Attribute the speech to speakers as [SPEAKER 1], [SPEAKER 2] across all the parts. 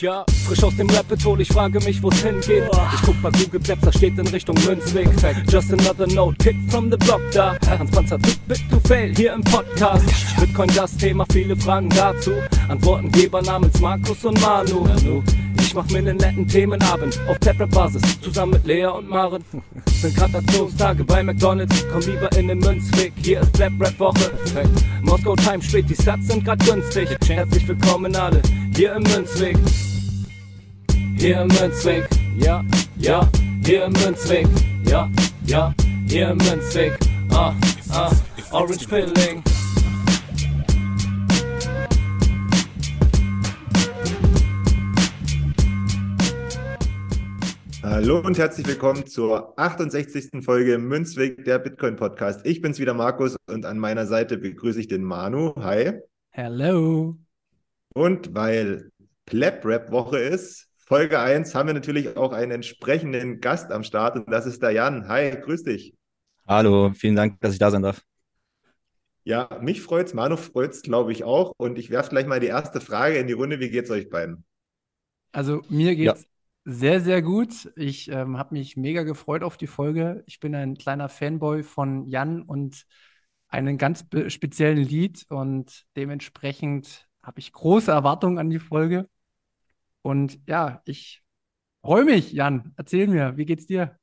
[SPEAKER 1] Ja, frisch aus dem Rapid Hole, ich frage mich, wo's hingeht. Ich guck bei Google Maps, da steht in Richtung Münzweg. Just another note, kick from the block da. Hans Panzer, too big to fail, hier im Podcast. Bitcoin das Thema, viele Fragen dazu. Antwortengeber namens Markus und Manu. Ich mach mir nen netten Themenabend auf Taprap-Basis, zusammen mit Lea und Maren. Sind Gratulationstage bei McDonalds, komm lieber in den Münzweg, hier ist Blap Rap Woche. Moskau Time spät, die Stats sind grad günstig. Herzlich willkommen alle, hier im Münzweg. Hier Münzweg, ja, ja, hier Münzweg, ja, ja, hier Münzweg, ah, ah, Orange Pilling.
[SPEAKER 2] Hallo und herzlich willkommen zur 68. Folge Münzweg, der Bitcoin Podcast. Ich bin's wieder Markus und an meiner Seite begrüße ich den Manu. Hi.
[SPEAKER 3] Hello.
[SPEAKER 2] Und weil Pleb Rap Woche ist, Folge 1, haben wir natürlich auch einen entsprechenden Gast am Start und das ist der Jan. Hi, grüß dich.
[SPEAKER 4] Hallo, vielen Dank, dass ich da sein darf.
[SPEAKER 2] Ja, mich freut's, Manu freut's, glaube ich auch. Und ich werfe gleich mal die erste Frage in die Runde. Wie geht's euch beiden?
[SPEAKER 3] Also mir geht's sehr, sehr gut. Ich ähm, habe mich mega gefreut auf die Folge. Ich bin ein kleiner Fanboy von Jan und einen ganz speziellen Lied und dementsprechend habe ich große Erwartungen an die Folge. Und ja, ich freue mich, Jan. Erzähl mir, wie geht's dir?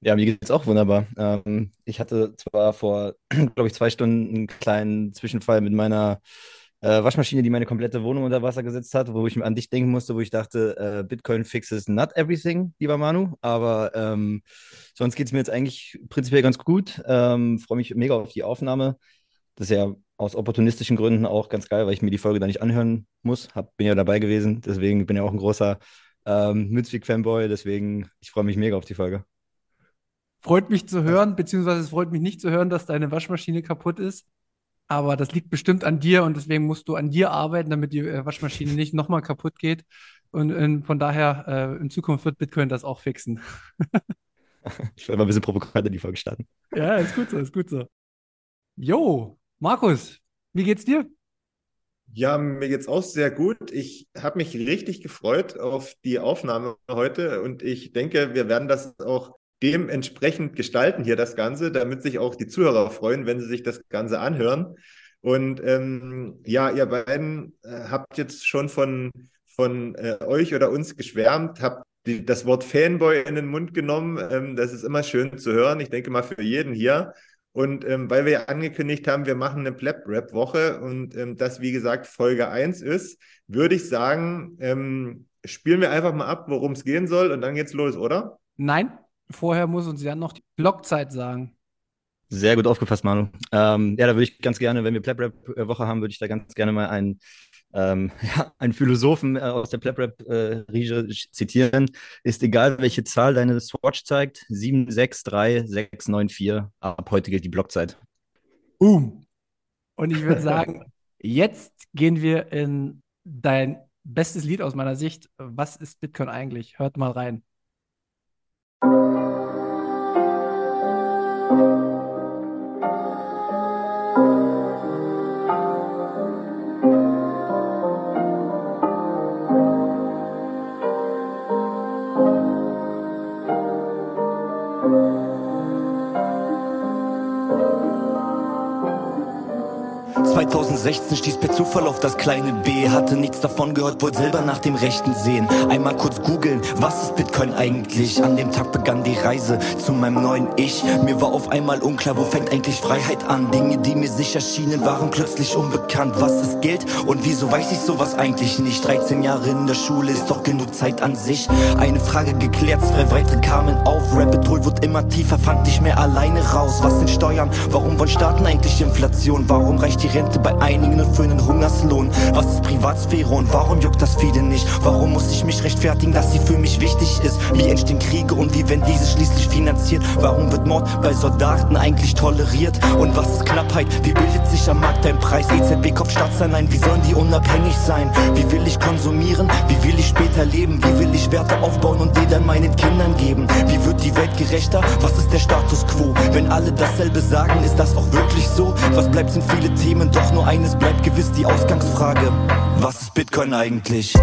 [SPEAKER 4] Ja, mir geht's auch wunderbar. Ähm, ich hatte zwar vor, glaube ich, zwei Stunden einen kleinen Zwischenfall mit meiner äh, Waschmaschine, die meine komplette Wohnung unter Wasser gesetzt hat, wo ich an dich denken musste, wo ich dachte, äh, Bitcoin fixes not everything, lieber Manu. Aber ähm, sonst geht's mir jetzt eigentlich prinzipiell ganz gut. Ähm, freue mich mega auf die Aufnahme. Das ist ja aus opportunistischen Gründen auch ganz geil, weil ich mir die Folge da nicht anhören muss. Hab, bin ja dabei gewesen, deswegen bin ja auch ein großer ähm, Münzweg-Fanboy, deswegen ich freue mich mega auf die Folge.
[SPEAKER 3] Freut mich zu hören, beziehungsweise es freut mich nicht zu hören, dass deine Waschmaschine kaputt ist. Aber das liegt bestimmt an dir und deswegen musst du an dir arbeiten, damit die äh, Waschmaschine nicht nochmal kaputt geht. Und, und von daher, äh, in Zukunft wird Bitcoin das auch fixen.
[SPEAKER 4] Ich werde mal ein bisschen provokant in die Folge starten.
[SPEAKER 3] Ja, ist gut so, ist gut so. Jo, Markus, wie geht's dir?
[SPEAKER 2] Ja, mir geht's auch sehr gut. Ich habe mich richtig gefreut auf die Aufnahme heute und ich denke, wir werden das auch dementsprechend gestalten hier das Ganze, damit sich auch die Zuhörer freuen, wenn sie sich das Ganze anhören. Und ähm, ja, ihr beiden äh, habt jetzt schon von, von äh, euch oder uns geschwärmt, habt die, das Wort Fanboy in den Mund genommen. Ähm, das ist immer schön zu hören. Ich denke mal für jeden hier. Und ähm, weil wir ja angekündigt haben, wir machen eine Pleb-Rap-Woche und ähm, das, wie gesagt, Folge 1 ist, würde ich sagen, ähm, spielen wir einfach mal ab, worum es gehen soll und dann geht's los, oder?
[SPEAKER 3] Nein, vorher muss uns Jan noch die Blockzeit sagen.
[SPEAKER 4] Sehr gut aufgefasst, Manu. Ähm, ja, da würde ich ganz gerne, wenn wir Plap-Rap-Woche haben, würde ich da ganz gerne mal einen, ähm, ja, einen Philosophen äh, aus der Plap-Rap-Riege zitieren. Ist egal, welche Zahl deine Swatch zeigt, 763694. Ab heute gilt die Blockzeit.
[SPEAKER 3] Boom. Und ich würde sagen, jetzt gehen wir in dein bestes Lied aus meiner Sicht. Was ist Bitcoin eigentlich? Hört mal rein.
[SPEAKER 5] 2016 stieß per Zufall auf das kleine B. Hatte nichts davon gehört, wollte selber nach dem Rechten sehen. Einmal kurz googeln, was ist Bitcoin eigentlich? An dem Tag begann die Reise zu meinem neuen Ich. Mir war auf einmal unklar, wo fängt eigentlich Freiheit an? Dinge, die mir sicher schienen, waren plötzlich unbekannt. Was ist Geld und wieso weiß ich sowas eigentlich nicht? 13 Jahre in der Schule ist doch genug Zeit an sich. Eine Frage geklärt, zwei weitere kamen auf. Rabbit Hole wird immer tiefer, fand nicht mehr alleine raus. Was sind Steuern? Warum wollen Staaten eigentlich Inflation? Warum reicht die Rente bei einigen nur für einen Hungerslohn? Was ist Privatsphäre und warum juckt das viele nicht? Warum muss ich mich rechtfertigen, dass sie für mich wichtig ist? Wie entstehen Kriege und wie werden diese schließlich finanziert? Warum wird Mord bei Soldaten eigentlich toleriert? Und was ist Knappheit? Wie bildet sich am Markt ein Preis? EZB kauft Staatsanleihen, wie sollen die unabhängig sein? Wie will ich konsumieren? Wie will ich später leben? Wie will ich Werte aufbauen und die dann meinen Kindern geben? Wie wird die Welt gerechter? Was ist der Status quo? Wenn alle dasselbe sagen, ist das auch wirklich so? Was bleibt sind viele Themen, doch nur Nur eines bleibt gewiss die Ausgangsfrage. Was ist Bitcoin eigentlich?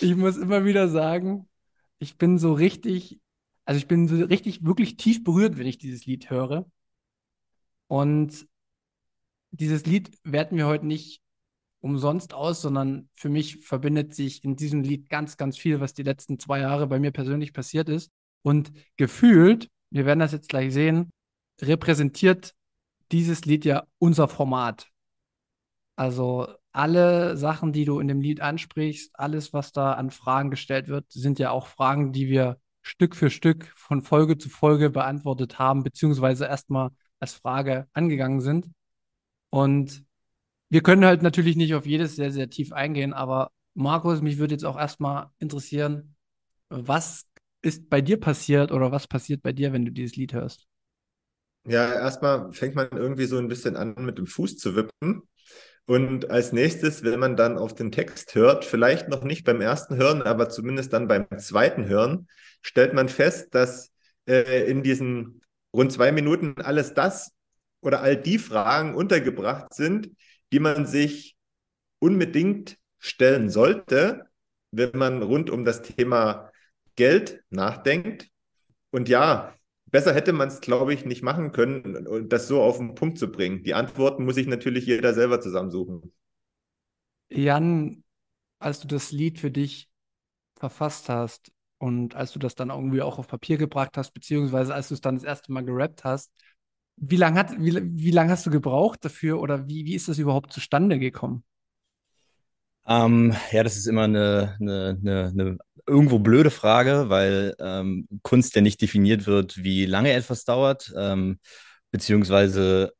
[SPEAKER 3] Ich muss immer wieder sagen, ich bin so richtig, also ich bin so richtig, wirklich tief berührt, wenn ich dieses Lied höre. Und dieses Lied werten wir heute nicht umsonst aus, sondern für mich verbindet sich in diesem Lied ganz, ganz viel, was die letzten zwei Jahre bei mir persönlich passiert ist. Und gefühlt, wir werden das jetzt gleich sehen, repräsentiert dieses Lied ja unser Format. Also alle Sachen, die du in dem Lied ansprichst, alles, was da an Fragen gestellt wird, sind ja auch Fragen, die wir Stück für Stück von Folge zu Folge beantwortet haben, beziehungsweise erstmal als Frage angegangen sind. Und wir können halt natürlich nicht auf jedes sehr, sehr tief eingehen, aber Markus, mich würde jetzt auch erstmal interessieren, was ist bei dir passiert oder was passiert bei dir, wenn du dieses Lied hörst?
[SPEAKER 2] Ja, erstmal fängt man irgendwie so ein bisschen an, mit dem Fuß zu wippen. Und als nächstes, wenn man dann auf den Text hört, vielleicht noch nicht beim ersten Hören, aber zumindest dann beim zweiten Hören, stellt man fest, dass äh, in diesen rund zwei Minuten alles das oder all die Fragen untergebracht sind, die man sich unbedingt stellen sollte, wenn man rund um das Thema Geld nachdenkt. Und ja, besser hätte man es, glaube ich, nicht machen können, das so auf den Punkt zu bringen. Die Antworten muss sich natürlich jeder selber zusammensuchen.
[SPEAKER 3] Jan, als du das Lied für dich verfasst hast und als du das dann irgendwie auch auf Papier gebracht hast, beziehungsweise als du es dann das erste Mal gerappt hast, wie lange wie, wie lang hast du gebraucht dafür oder wie, wie ist das überhaupt zustande gekommen?
[SPEAKER 4] Ähm, ja, das ist immer eine, eine, eine, eine irgendwo blöde Frage, weil ähm, Kunst ja nicht definiert wird, wie lange etwas dauert, ähm, beziehungsweise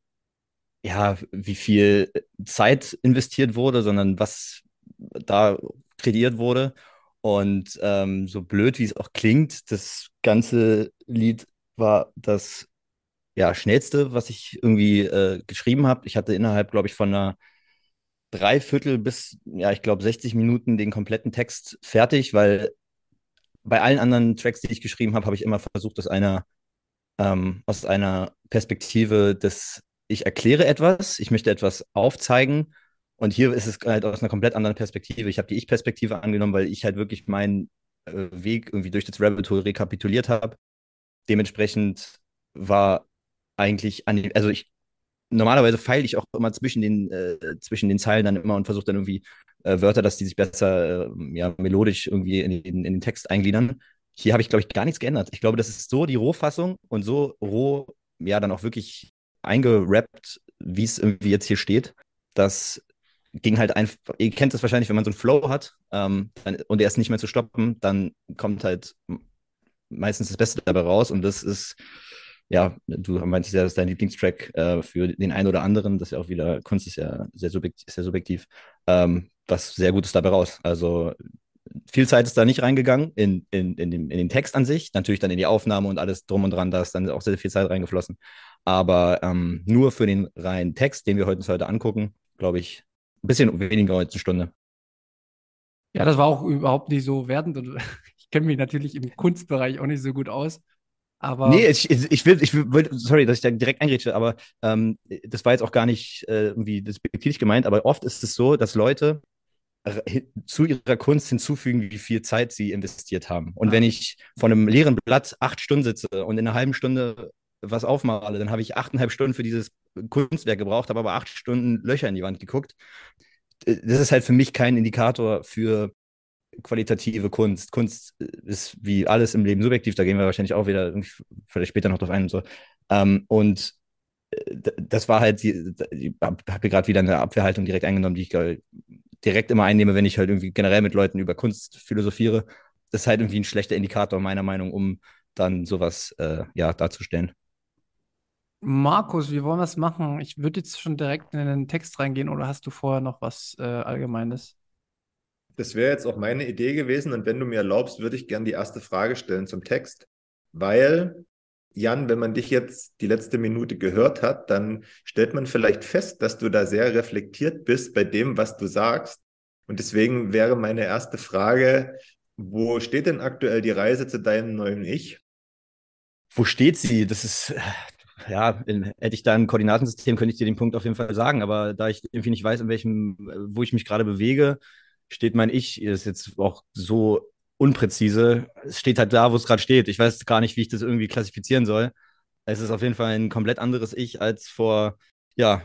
[SPEAKER 4] ja, wie viel Zeit investiert wurde, sondern was da kreiert wurde. Und ähm, so blöd, wie es auch klingt, das ganze Lied war das ja, schnellste, was ich irgendwie äh, geschrieben habe. Ich hatte innerhalb, glaube ich, von einer Dreiviertel bis, ja, ich glaube, 60 Minuten den kompletten Text fertig, weil bei allen anderen Tracks, die ich geschrieben habe, habe ich immer versucht, aus einer, ähm, aus einer Perspektive des, ich erkläre etwas, ich möchte etwas aufzeigen. Und hier ist es halt aus einer komplett anderen Perspektive. Ich habe die Ich-Perspektive angenommen, weil ich halt wirklich meinen äh, Weg irgendwie durch das Rabbit Hole rekapituliert habe. Dementsprechend war eigentlich, an, also ich normalerweise feile ich auch immer zwischen den, äh, zwischen den Zeilen dann immer und versuche dann irgendwie äh, Wörter, dass die sich besser äh, ja, melodisch irgendwie in, in, in den Text eingliedern. Hier habe ich, glaube ich, gar nichts geändert. Ich glaube, das ist so die Rohfassung und so roh, ja, dann auch wirklich eingerappt, wie es irgendwie jetzt hier steht. Das ging halt einfach, ihr kennt das wahrscheinlich, wenn man so einen Flow hat ähm, dann, und er ist nicht mehr zu stoppen, dann kommt halt meistens das Beste dabei raus und das ist ja, du meinst ja, das ist dein Lieblingstrack äh, für den einen oder anderen. Das ist ja auch wieder, Kunst ist ja sehr subjektiv. Sehr subjektiv. Ähm, was sehr Gutes dabei raus. Also viel Zeit ist da nicht reingegangen in, in, in, den, in den Text an sich. Natürlich dann in die Aufnahme und alles drum und dran, da ist dann auch sehr viel Zeit reingeflossen. Aber ähm, nur für den reinen Text, den wir heute, uns heute angucken, glaube ich, ein bisschen weniger als eine Stunde.
[SPEAKER 3] Ja, das war auch überhaupt nicht so wertend. Und ich kenne mich natürlich im Kunstbereich auch nicht so gut aus. Aber
[SPEAKER 4] nee, ich, ich will, ich will, sorry, dass ich da direkt eingrätsche, aber ähm, das war jetzt auch gar nicht äh, irgendwie despektierlich gemeint, aber oft ist es so, dass Leute zu ihrer Kunst hinzufügen, wie viel Zeit sie investiert haben. Und ah. wenn ich von einem leeren Blatt acht Stunden sitze und in einer halben Stunde was aufmale, dann habe ich achteinhalb Stunden für dieses Kunstwerk gebraucht, habe aber acht Stunden Löcher in die Wand geguckt. Das ist halt für mich kein Indikator für qualitative Kunst. Kunst ist wie alles im Leben subjektiv, da gehen wir wahrscheinlich auch wieder vielleicht später noch drauf ein und so. Ähm, und äh, das war halt, ich habe gerade wieder eine Abwehrhaltung direkt eingenommen, die ich direkt immer einnehme, wenn ich halt irgendwie generell mit Leuten über Kunst philosophiere. Das ist halt irgendwie ein schlechter Indikator meiner Meinung, um dann sowas äh, ja, darzustellen.
[SPEAKER 3] Markus, wie wollen wir es machen? Ich würde jetzt schon direkt in den Text reingehen oder hast du vorher noch was äh, Allgemeines?
[SPEAKER 2] Das wäre jetzt auch meine Idee gewesen und wenn du mir erlaubst, würde ich gerne die erste Frage stellen zum Text, weil Jan, wenn man dich jetzt die letzte Minute gehört hat, dann stellt man vielleicht fest, dass du da sehr reflektiert bist bei dem, was du sagst. Und deswegen wäre meine erste Frage, wo steht denn aktuell die Reise zu deinem neuen Ich?
[SPEAKER 4] Wo steht sie? Das ist, ja, in, hätte ich da ein Koordinatensystem, könnte ich dir den Punkt auf jeden Fall sagen. Aber da ich irgendwie nicht weiß, in welchem, wo ich mich gerade bewege, steht mein Ich, ist jetzt auch so unpräzise. Es steht halt da, wo es gerade steht. Ich weiß gar nicht, wie ich das irgendwie klassifizieren soll. Es ist auf jeden Fall ein komplett anderes Ich als vor, ja,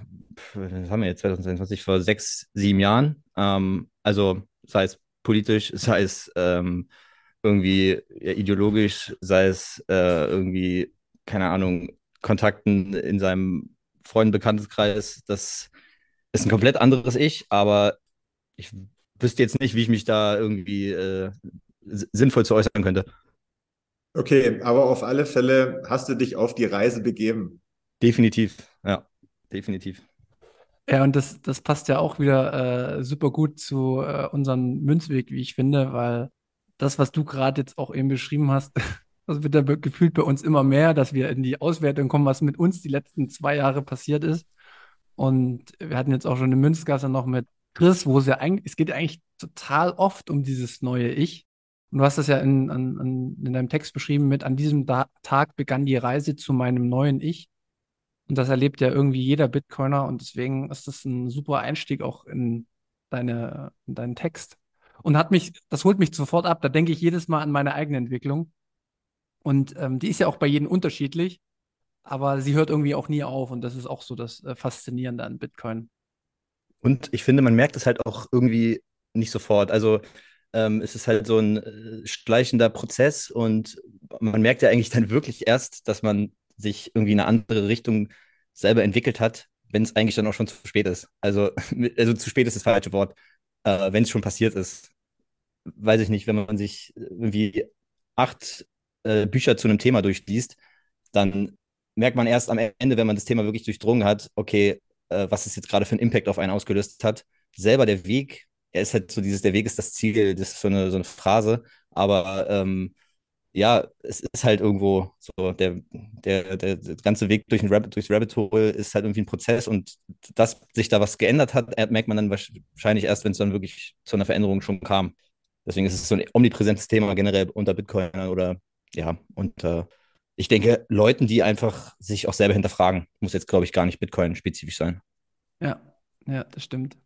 [SPEAKER 4] was haben wir jetzt 2022, vor sechs, sieben Jahren. Ähm, also sei es politisch, sei es ähm, irgendwie ja, ideologisch, sei es äh, irgendwie, keine Ahnung, Kontakten in seinem Freundenbekannteskreis. Das ist ein komplett anderes Ich, aber ich wüsste jetzt nicht, wie ich mich da irgendwie äh, sinnvoll zu äußern könnte.
[SPEAKER 2] Okay, aber auf alle Fälle hast du dich auf die Reise begeben.
[SPEAKER 4] Definitiv, ja, definitiv.
[SPEAKER 3] Ja, und das, das passt ja auch wieder äh, super gut zu äh, unserem Münzweg, wie ich finde, weil das, was du gerade jetzt auch eben beschrieben hast, das wird ja gefühlt bei uns immer mehr, dass wir in die Auswertung kommen, was mit uns die letzten zwei Jahre passiert ist. Und wir hatten jetzt auch schon eine Münzgasse noch mit Chris, wo es ja eigentlich, es geht eigentlich total oft um dieses neue Ich. Und du hast das ja in, an, in deinem Text beschrieben mit, an diesem da Tag begann die Reise zu meinem neuen Ich. Und das erlebt ja irgendwie jeder Bitcoiner und deswegen ist das ein super Einstieg auch in, deine, in deinen Text. Und hat mich, das holt mich sofort ab. Da denke ich jedes Mal an meine eigene Entwicklung. Und ähm, die ist ja auch bei jedem unterschiedlich, aber sie hört irgendwie auch nie auf. Und das ist auch so das äh, Faszinierende an Bitcoin.
[SPEAKER 4] Und ich finde, man merkt es halt auch irgendwie nicht sofort. Also ähm, es ist halt so ein äh, schleichender Prozess und man merkt ja eigentlich dann wirklich erst, dass man sich irgendwie in eine andere Richtung selber entwickelt hat, wenn es eigentlich dann auch schon zu spät ist. Also, also zu spät ist das falsche Wort, äh, wenn es schon passiert ist. Weiß ich nicht, wenn man sich irgendwie acht äh, Bücher zu einem Thema durchliest, dann merkt man erst am Ende, wenn man das Thema wirklich durchdrungen hat, okay, äh, was es jetzt gerade für einen Impact auf einen ausgelöst hat. Selber der Weg, er ist halt so dieses, der Weg ist das Ziel, das ist so eine, so eine Phrase, aber ähm, ja, es ist halt irgendwo so, der, der, der, der ganze Weg durch ein Rabbit, durchs Rabbit Hole ist halt irgendwie ein Prozess und dass sich da was geändert hat, merkt man dann wahrscheinlich erst, wenn es dann wirklich zu einer Veränderung schon kam. Deswegen ist es so ein omnipräsentes Thema generell unter Bitcoinern oder ja, äh, ich denke, Leuten, die einfach sich auch selber hinterfragen, muss jetzt, glaube ich, gar nicht Bitcoin-spezifisch sein.
[SPEAKER 3] Ja, ja, das stimmt.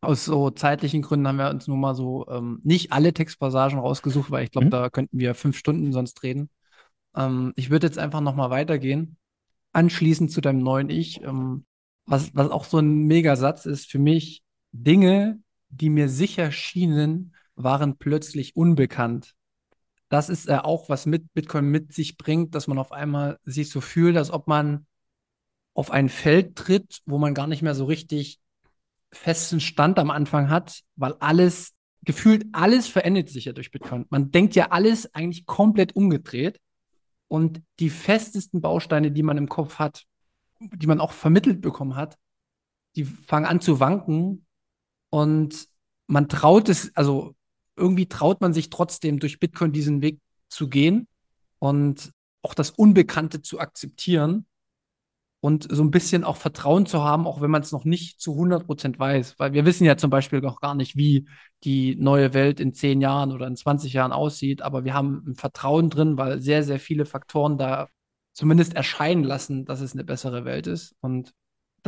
[SPEAKER 3] Aus so zeitlichen Gründen haben wir uns nun mal so ähm, nicht alle Textpassagen rausgesucht, weil ich glaube, mhm. da könnten wir fünf Stunden sonst reden. Ähm, ich würde jetzt einfach nochmal weitergehen. Anschließend zu deinem neuen Ich, ähm, was, was auch so ein Megasatz ist für mich, Dinge, die mir sicher schienen, waren plötzlich unbekannt. Das ist äh, auch, was mit Bitcoin mit sich bringt, dass man auf einmal sich so fühlt, als ob man auf ein Feld tritt, wo man gar nicht mehr so richtig festen Stand am Anfang hat, weil alles, gefühlt alles verändert sich ja durch Bitcoin. Man denkt ja alles eigentlich komplett umgedreht und die festesten Bausteine, die man im Kopf hat, die man auch vermittelt bekommen hat, die fangen an zu wanken und man traut es, also irgendwie traut man sich trotzdem durch Bitcoin diesen Weg zu gehen und auch das Unbekannte zu akzeptieren und so ein bisschen auch Vertrauen zu haben, auch wenn man es noch nicht zu 100 Prozent weiß. Weil wir wissen ja zum Beispiel noch gar nicht, wie die neue Welt in 10 Jahren oder in 20 Jahren aussieht, aber wir haben ein Vertrauen drin, weil sehr, sehr viele Faktoren da zumindest erscheinen lassen, dass es eine bessere Welt ist. Und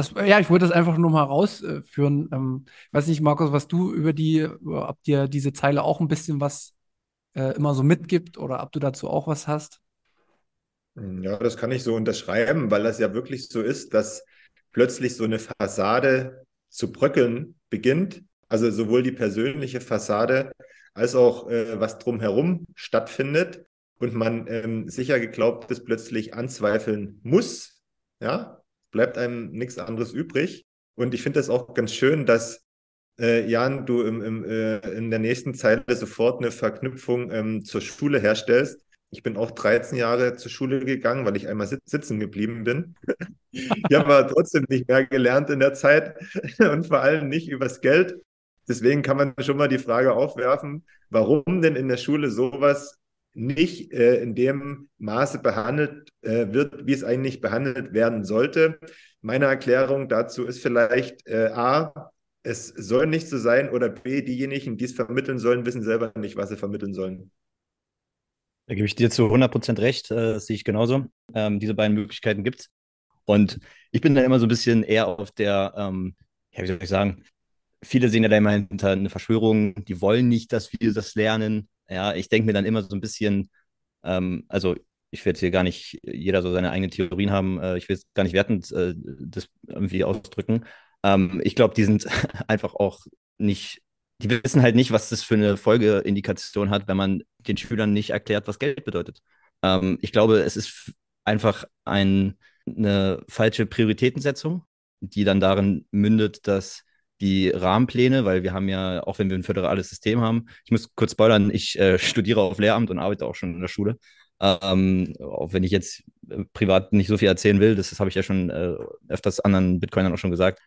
[SPEAKER 3] das, ja, ich wollte das einfach nur mal rausführen. Ähm, ich weiß nicht, Markus, was du über die, ob dir diese Zeile auch ein bisschen was äh, immer so mitgibt oder ob du dazu auch was hast.
[SPEAKER 2] Ja, das kann ich so unterschreiben, weil das ja wirklich so ist, dass plötzlich so eine Fassade zu bröckeln beginnt. Also sowohl die persönliche Fassade als auch äh, was drumherum stattfindet und man ähm, sicher Geglaubtes plötzlich anzweifeln muss. Ja, bleibt einem nichts anderes übrig. Und ich finde das auch ganz schön, dass äh, Jan, du im, im, äh, in der nächsten Zeile sofort eine Verknüpfung ähm, zur Schule herstellst Ich bin auch 13 Jahre zur Schule gegangen, weil ich einmal sitzen geblieben bin. ich habe aber trotzdem nicht mehr gelernt in der Zeit und vor allem nicht übers Geld. Deswegen kann man schon mal die Frage aufwerfen, warum denn in der Schule sowas nicht äh, in dem Maße behandelt äh, wird, wie es eigentlich behandelt werden sollte. Meine Erklärung dazu ist vielleicht äh, A, es soll nicht so sein oder B, diejenigen, die es vermitteln sollen, wissen selber nicht, was sie vermitteln sollen.
[SPEAKER 4] Da gebe ich dir zu 100% recht, äh, das sehe ich genauso. Ähm, diese beiden Möglichkeiten gibt es. Und ich bin da immer so ein bisschen eher auf der, ähm, ja, wie soll ich sagen, viele sehen ja da immer hinter eine Verschwörung, die wollen nicht, dass wir das lernen. Ja, ich denke mir dann immer so ein bisschen, ähm, also ich werde hier gar nicht jeder so seine eigenen Theorien haben, äh, ich will es gar nicht wertend äh, das irgendwie ausdrücken. Ähm, ich glaube, die sind einfach auch nicht, die wissen halt nicht, was das für eine Folgeindikation hat, wenn man den Schülern nicht erklärt, was Geld bedeutet. Ähm, ich glaube, es ist einfach ein, eine falsche Prioritätensetzung, die dann darin mündet, dass die Rahmenpläne, weil wir haben ja, auch wenn wir ein föderales System haben, ich muss kurz spoilern, ich äh, studiere auf Lehramt und arbeite auch schon in der Schule. Ähm, auch wenn ich jetzt äh, privat nicht so viel erzählen will, das, das habe ich ja schon äh, öfters anderen Bitcoinern auch schon gesagt.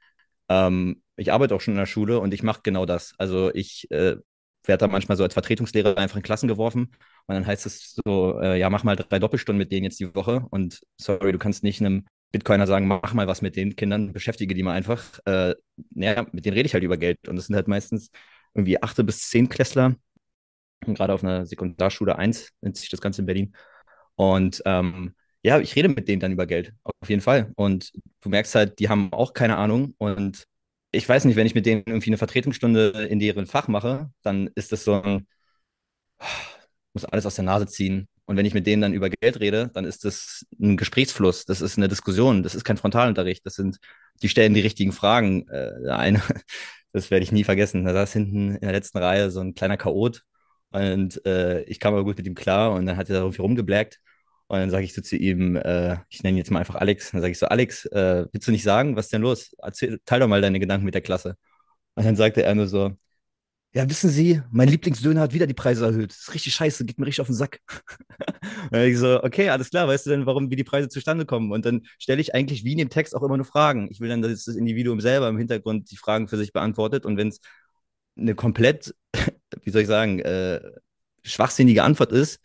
[SPEAKER 4] Ähm, ich arbeite auch schon in der Schule und ich mache genau das. Also ich äh, werde da manchmal so als Vertretungslehrer einfach in Klassen geworfen und dann heißt es so, äh, ja, mach mal drei Doppelstunden mit denen jetzt die Woche und sorry, du kannst nicht einem Bitcoiner sagen, mach mal was mit den Kindern, beschäftige die mal einfach. Äh, naja, mit denen rede ich halt über Geld. Und das sind halt meistens irgendwie 8. bis 10 Klässler. Und gerade auf einer Sekundarschule 1 nennt sich das Ganze in Berlin. Und ähm, ja, ich rede mit denen dann über Geld, auf jeden Fall. Und du merkst halt, die haben auch keine Ahnung. Und ich weiß nicht, wenn ich mit denen irgendwie eine Vertretungsstunde in deren Fach mache, dann ist das so ein, muss alles aus der Nase ziehen. Und wenn ich mit denen dann über Geld rede, dann ist das ein Gesprächsfluss, das ist eine Diskussion, das ist kein Frontalunterricht, das sind, die stellen die richtigen Fragen. Äh, eine, das werde ich nie vergessen. Da saß hinten in der letzten Reihe so ein kleiner Chaot und äh, ich kam aber gut mit ihm klar und dann hat er irgendwie rumgeblackt. Und dann sage ich so zu ihm, äh, ich nenne ihn jetzt mal einfach Alex, dann sage ich so, Alex, äh, willst du nicht sagen, was ist denn los? Erzähl, teil doch mal deine Gedanken mit der Klasse. Und dann sagte er nur so, ja, wissen Sie, mein Lieblingsdöner hat wieder die Preise erhöht. Das ist richtig scheiße, geht mir richtig auf den Sack. und ich so, okay, alles klar, weißt du denn, warum, wie die Preise zustande kommen? Und dann stelle ich eigentlich wie in dem Text auch immer nur Fragen. Ich will dann, dass das Individuum selber im Hintergrund die Fragen für sich beantwortet. Und wenn es eine komplett, wie soll ich sagen, äh, schwachsinnige Antwort ist,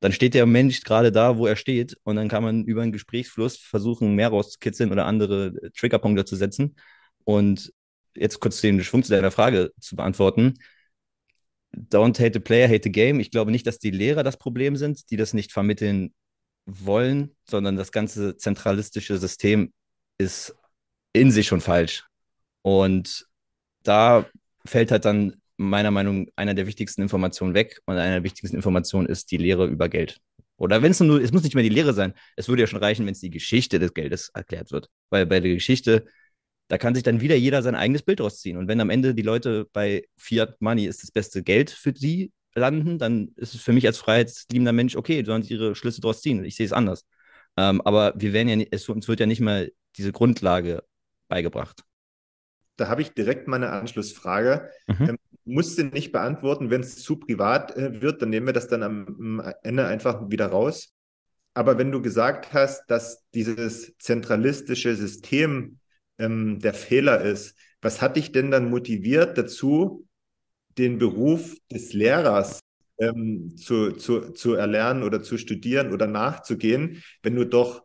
[SPEAKER 4] dann steht der Mensch gerade da, wo er steht. Und dann kann man über einen Gesprächsfluss versuchen, mehr rauszukitzeln oder andere Triggerpunkte zu setzen. Und jetzt kurz den Schwung zu deiner Frage zu beantworten. Don't hate the player, hate the game. Ich glaube nicht, dass die Lehrer das Problem sind, die das nicht vermitteln wollen, sondern das ganze zentralistische System ist in sich schon falsch. Und da fällt halt dann meiner Meinung nach einer der wichtigsten Informationen weg. Und eine der wichtigsten Informationen ist die Lehre über Geld. Oder wenn es nur, es muss nicht mehr die Lehre sein. Es würde ja schon reichen, wenn es die Geschichte des Geldes erklärt wird. Weil bei der Geschichte da kann sich dann wieder jeder sein eigenes Bild rausziehen. Und wenn am Ende die Leute bei Fiat Money ist das beste Geld für sie landen, dann ist es für mich als freiheitsliebender Mensch okay, sollen sie ihre Schlüsse daraus ziehen. Ich sehe es anders. Ähm, aber wir werden ja, es, uns wird ja nicht mal diese Grundlage beigebracht.
[SPEAKER 2] Da habe ich direkt mal eine Anschlussfrage. Mhm. Ähm, musst du nicht beantworten, wenn es zu privat äh, wird, dann nehmen wir das dann am, am Ende einfach wieder raus. Aber wenn du gesagt hast, dass dieses zentralistische System ähm, der Fehler ist. Was hat dich denn dann motiviert dazu, den Beruf des Lehrers ähm, zu, zu, zu erlernen oder zu studieren oder nachzugehen, wenn du doch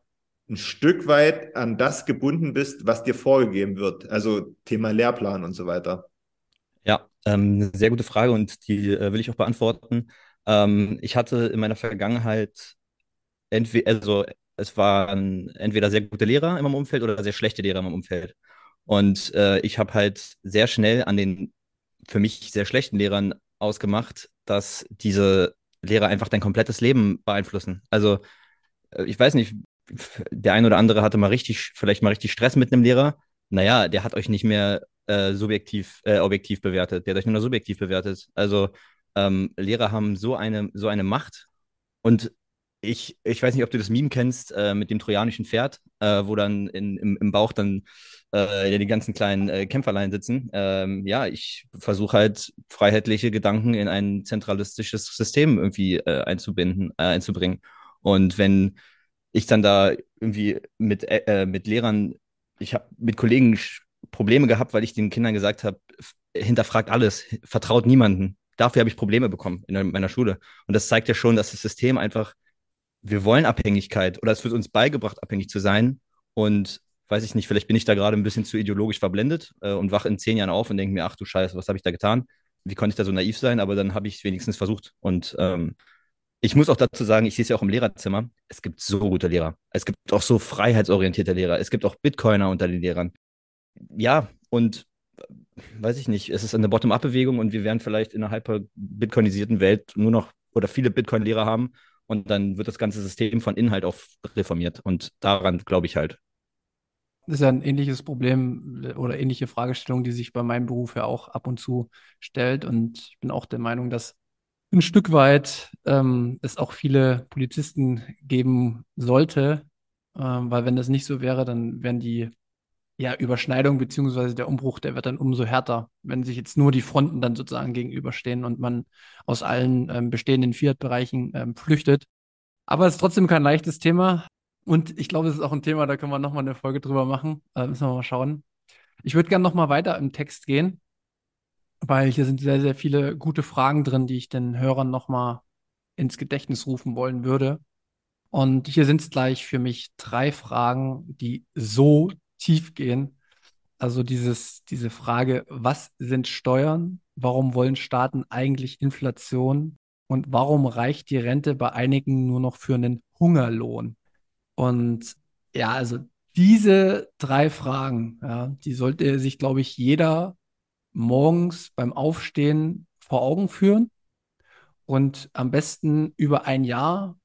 [SPEAKER 2] ein Stück weit an das gebunden bist, was dir vorgegeben wird? Also Thema Lehrplan und so weiter.
[SPEAKER 4] Ja, ähm, sehr gute Frage und die äh, will ich auch beantworten. Ähm, ich hatte in meiner Vergangenheit entweder, also es waren entweder sehr gute Lehrer in meinem Umfeld oder sehr schlechte Lehrer in meinem Umfeld. Und äh, ich habe halt sehr schnell an den für mich sehr schlechten Lehrern ausgemacht, dass diese Lehrer einfach dein komplettes Leben beeinflussen. Also äh, ich weiß nicht, der ein oder andere hatte mal richtig, vielleicht mal richtig Stress mit einem Lehrer. Naja, der hat euch nicht mehr äh, subjektiv, äh, objektiv bewertet, der hat euch nur noch subjektiv bewertet. Also ähm, Lehrer haben so eine, so eine Macht und ich, ich weiß nicht, ob du das Meme kennst äh, mit dem trojanischen Pferd, äh, wo dann in, im, im Bauch dann äh, die ganzen kleinen äh, Kämpferlein sitzen. Ähm, ja, ich versuche halt freiheitliche Gedanken in ein zentralistisches System irgendwie äh, einzubinden, äh, einzubringen. Und wenn ich dann da irgendwie mit, mit Lehrern, ich habe mit Kollegen Probleme gehabt, weil ich den Kindern gesagt habe, hinterfragt alles, vertraut niemanden. Dafür habe ich Probleme bekommen in meiner Schule. Und das zeigt ja schon, dass das System einfach wir wollen Abhängigkeit oder es wird uns beigebracht, abhängig zu sein. Und weiß ich nicht, vielleicht bin ich da gerade ein bisschen zu ideologisch verblendet äh, und wache in zehn Jahren auf und denke mir, ach du Scheiße, was habe ich da getan? Wie konnte ich da so naiv sein? Aber dann habe ich es wenigstens versucht. Und ähm, ich muss auch dazu sagen, ich sehe es ja auch im Lehrerzimmer, es gibt so gute Lehrer. Es gibt auch so freiheitsorientierte Lehrer. Es gibt auch Bitcoiner unter den Lehrern. Ja, und äh, weiß ich nicht, es ist eine Bottom-up-Bewegung und wir werden vielleicht in einer hyper-bitcoinisierten Welt nur noch oder viele Bitcoin-Lehrer haben und dann wird das ganze System von Inhalt auf reformiert. Und daran glaube ich halt.
[SPEAKER 3] Das ist ja ein ähnliches Problem äh, oder ähnliche Fragestellung, die sich bei meinem Beruf ja auch ab und zu stellt. Und ich bin auch der Meinung, dass ein Stück weit ähm, es auch viele Polizisten geben sollte, ähm, weil wenn das nicht so wäre, dann wären die ja, Überschneidung beziehungsweise der Umbruch, der wird dann umso härter, wenn sich jetzt nur die Fronten dann sozusagen gegenüberstehen und man aus allen ähm, bestehenden Fiat-Bereichen ähm, flüchtet. Aber es ist trotzdem kein leichtes Thema. Und ich glaube, es ist auch ein Thema, da können wir nochmal eine Folge drüber machen. Äh, müssen wir mal schauen. Ich würde gerne nochmal weiter im Text gehen, weil hier sind sehr, sehr viele gute Fragen drin, die ich den Hörern nochmal ins Gedächtnis rufen wollen würde. Und hier sind es gleich für mich drei Fragen, die so tief gehen. Also dieses, diese Frage, was sind Steuern? Warum wollen Staaten eigentlich Inflation? Und warum reicht die Rente bei einigen nur noch für einen Hungerlohn? Und ja, also diese drei Fragen, ja, die sollte sich, glaube ich, jeder morgens beim Aufstehen vor Augen führen und am besten über ein Jahr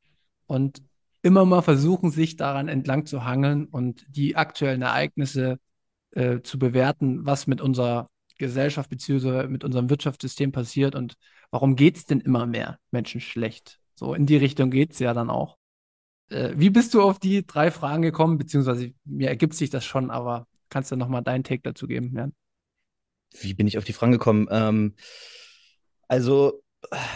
[SPEAKER 3] und immer mal versuchen, sich daran entlang zu hangeln und die aktuellen Ereignisse äh, zu bewerten, was mit unserer Gesellschaft bzw. mit unserem Wirtschaftssystem passiert und warum geht es denn immer mehr Menschen schlecht? So in die Richtung geht es ja dann auch. Äh, wie bist du auf die drei Fragen gekommen, beziehungsweise mir ergibt sich das schon, aber kannst du nochmal deinen Take dazu geben, Jan?
[SPEAKER 4] Wie bin ich auf die Fragen gekommen? Ähm, also,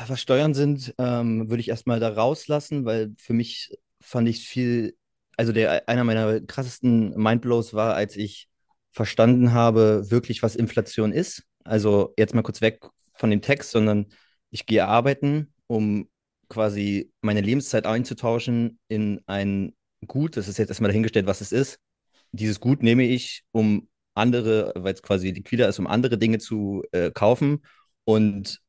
[SPEAKER 4] was Steuern sind, ähm, würde ich erstmal da rauslassen, weil für mich fand ich viel, also der einer meiner krassesten Mindblows war, als ich verstanden habe, wirklich, was Inflation ist. Also jetzt mal kurz weg von dem Text, sondern ich gehe arbeiten, um quasi meine Lebenszeit einzutauschen in ein Gut. Das ist jetzt erstmal dahingestellt, was es ist. Dieses Gut nehme ich, um andere, weil es quasi liquider ist, um andere Dinge zu äh, kaufen. Und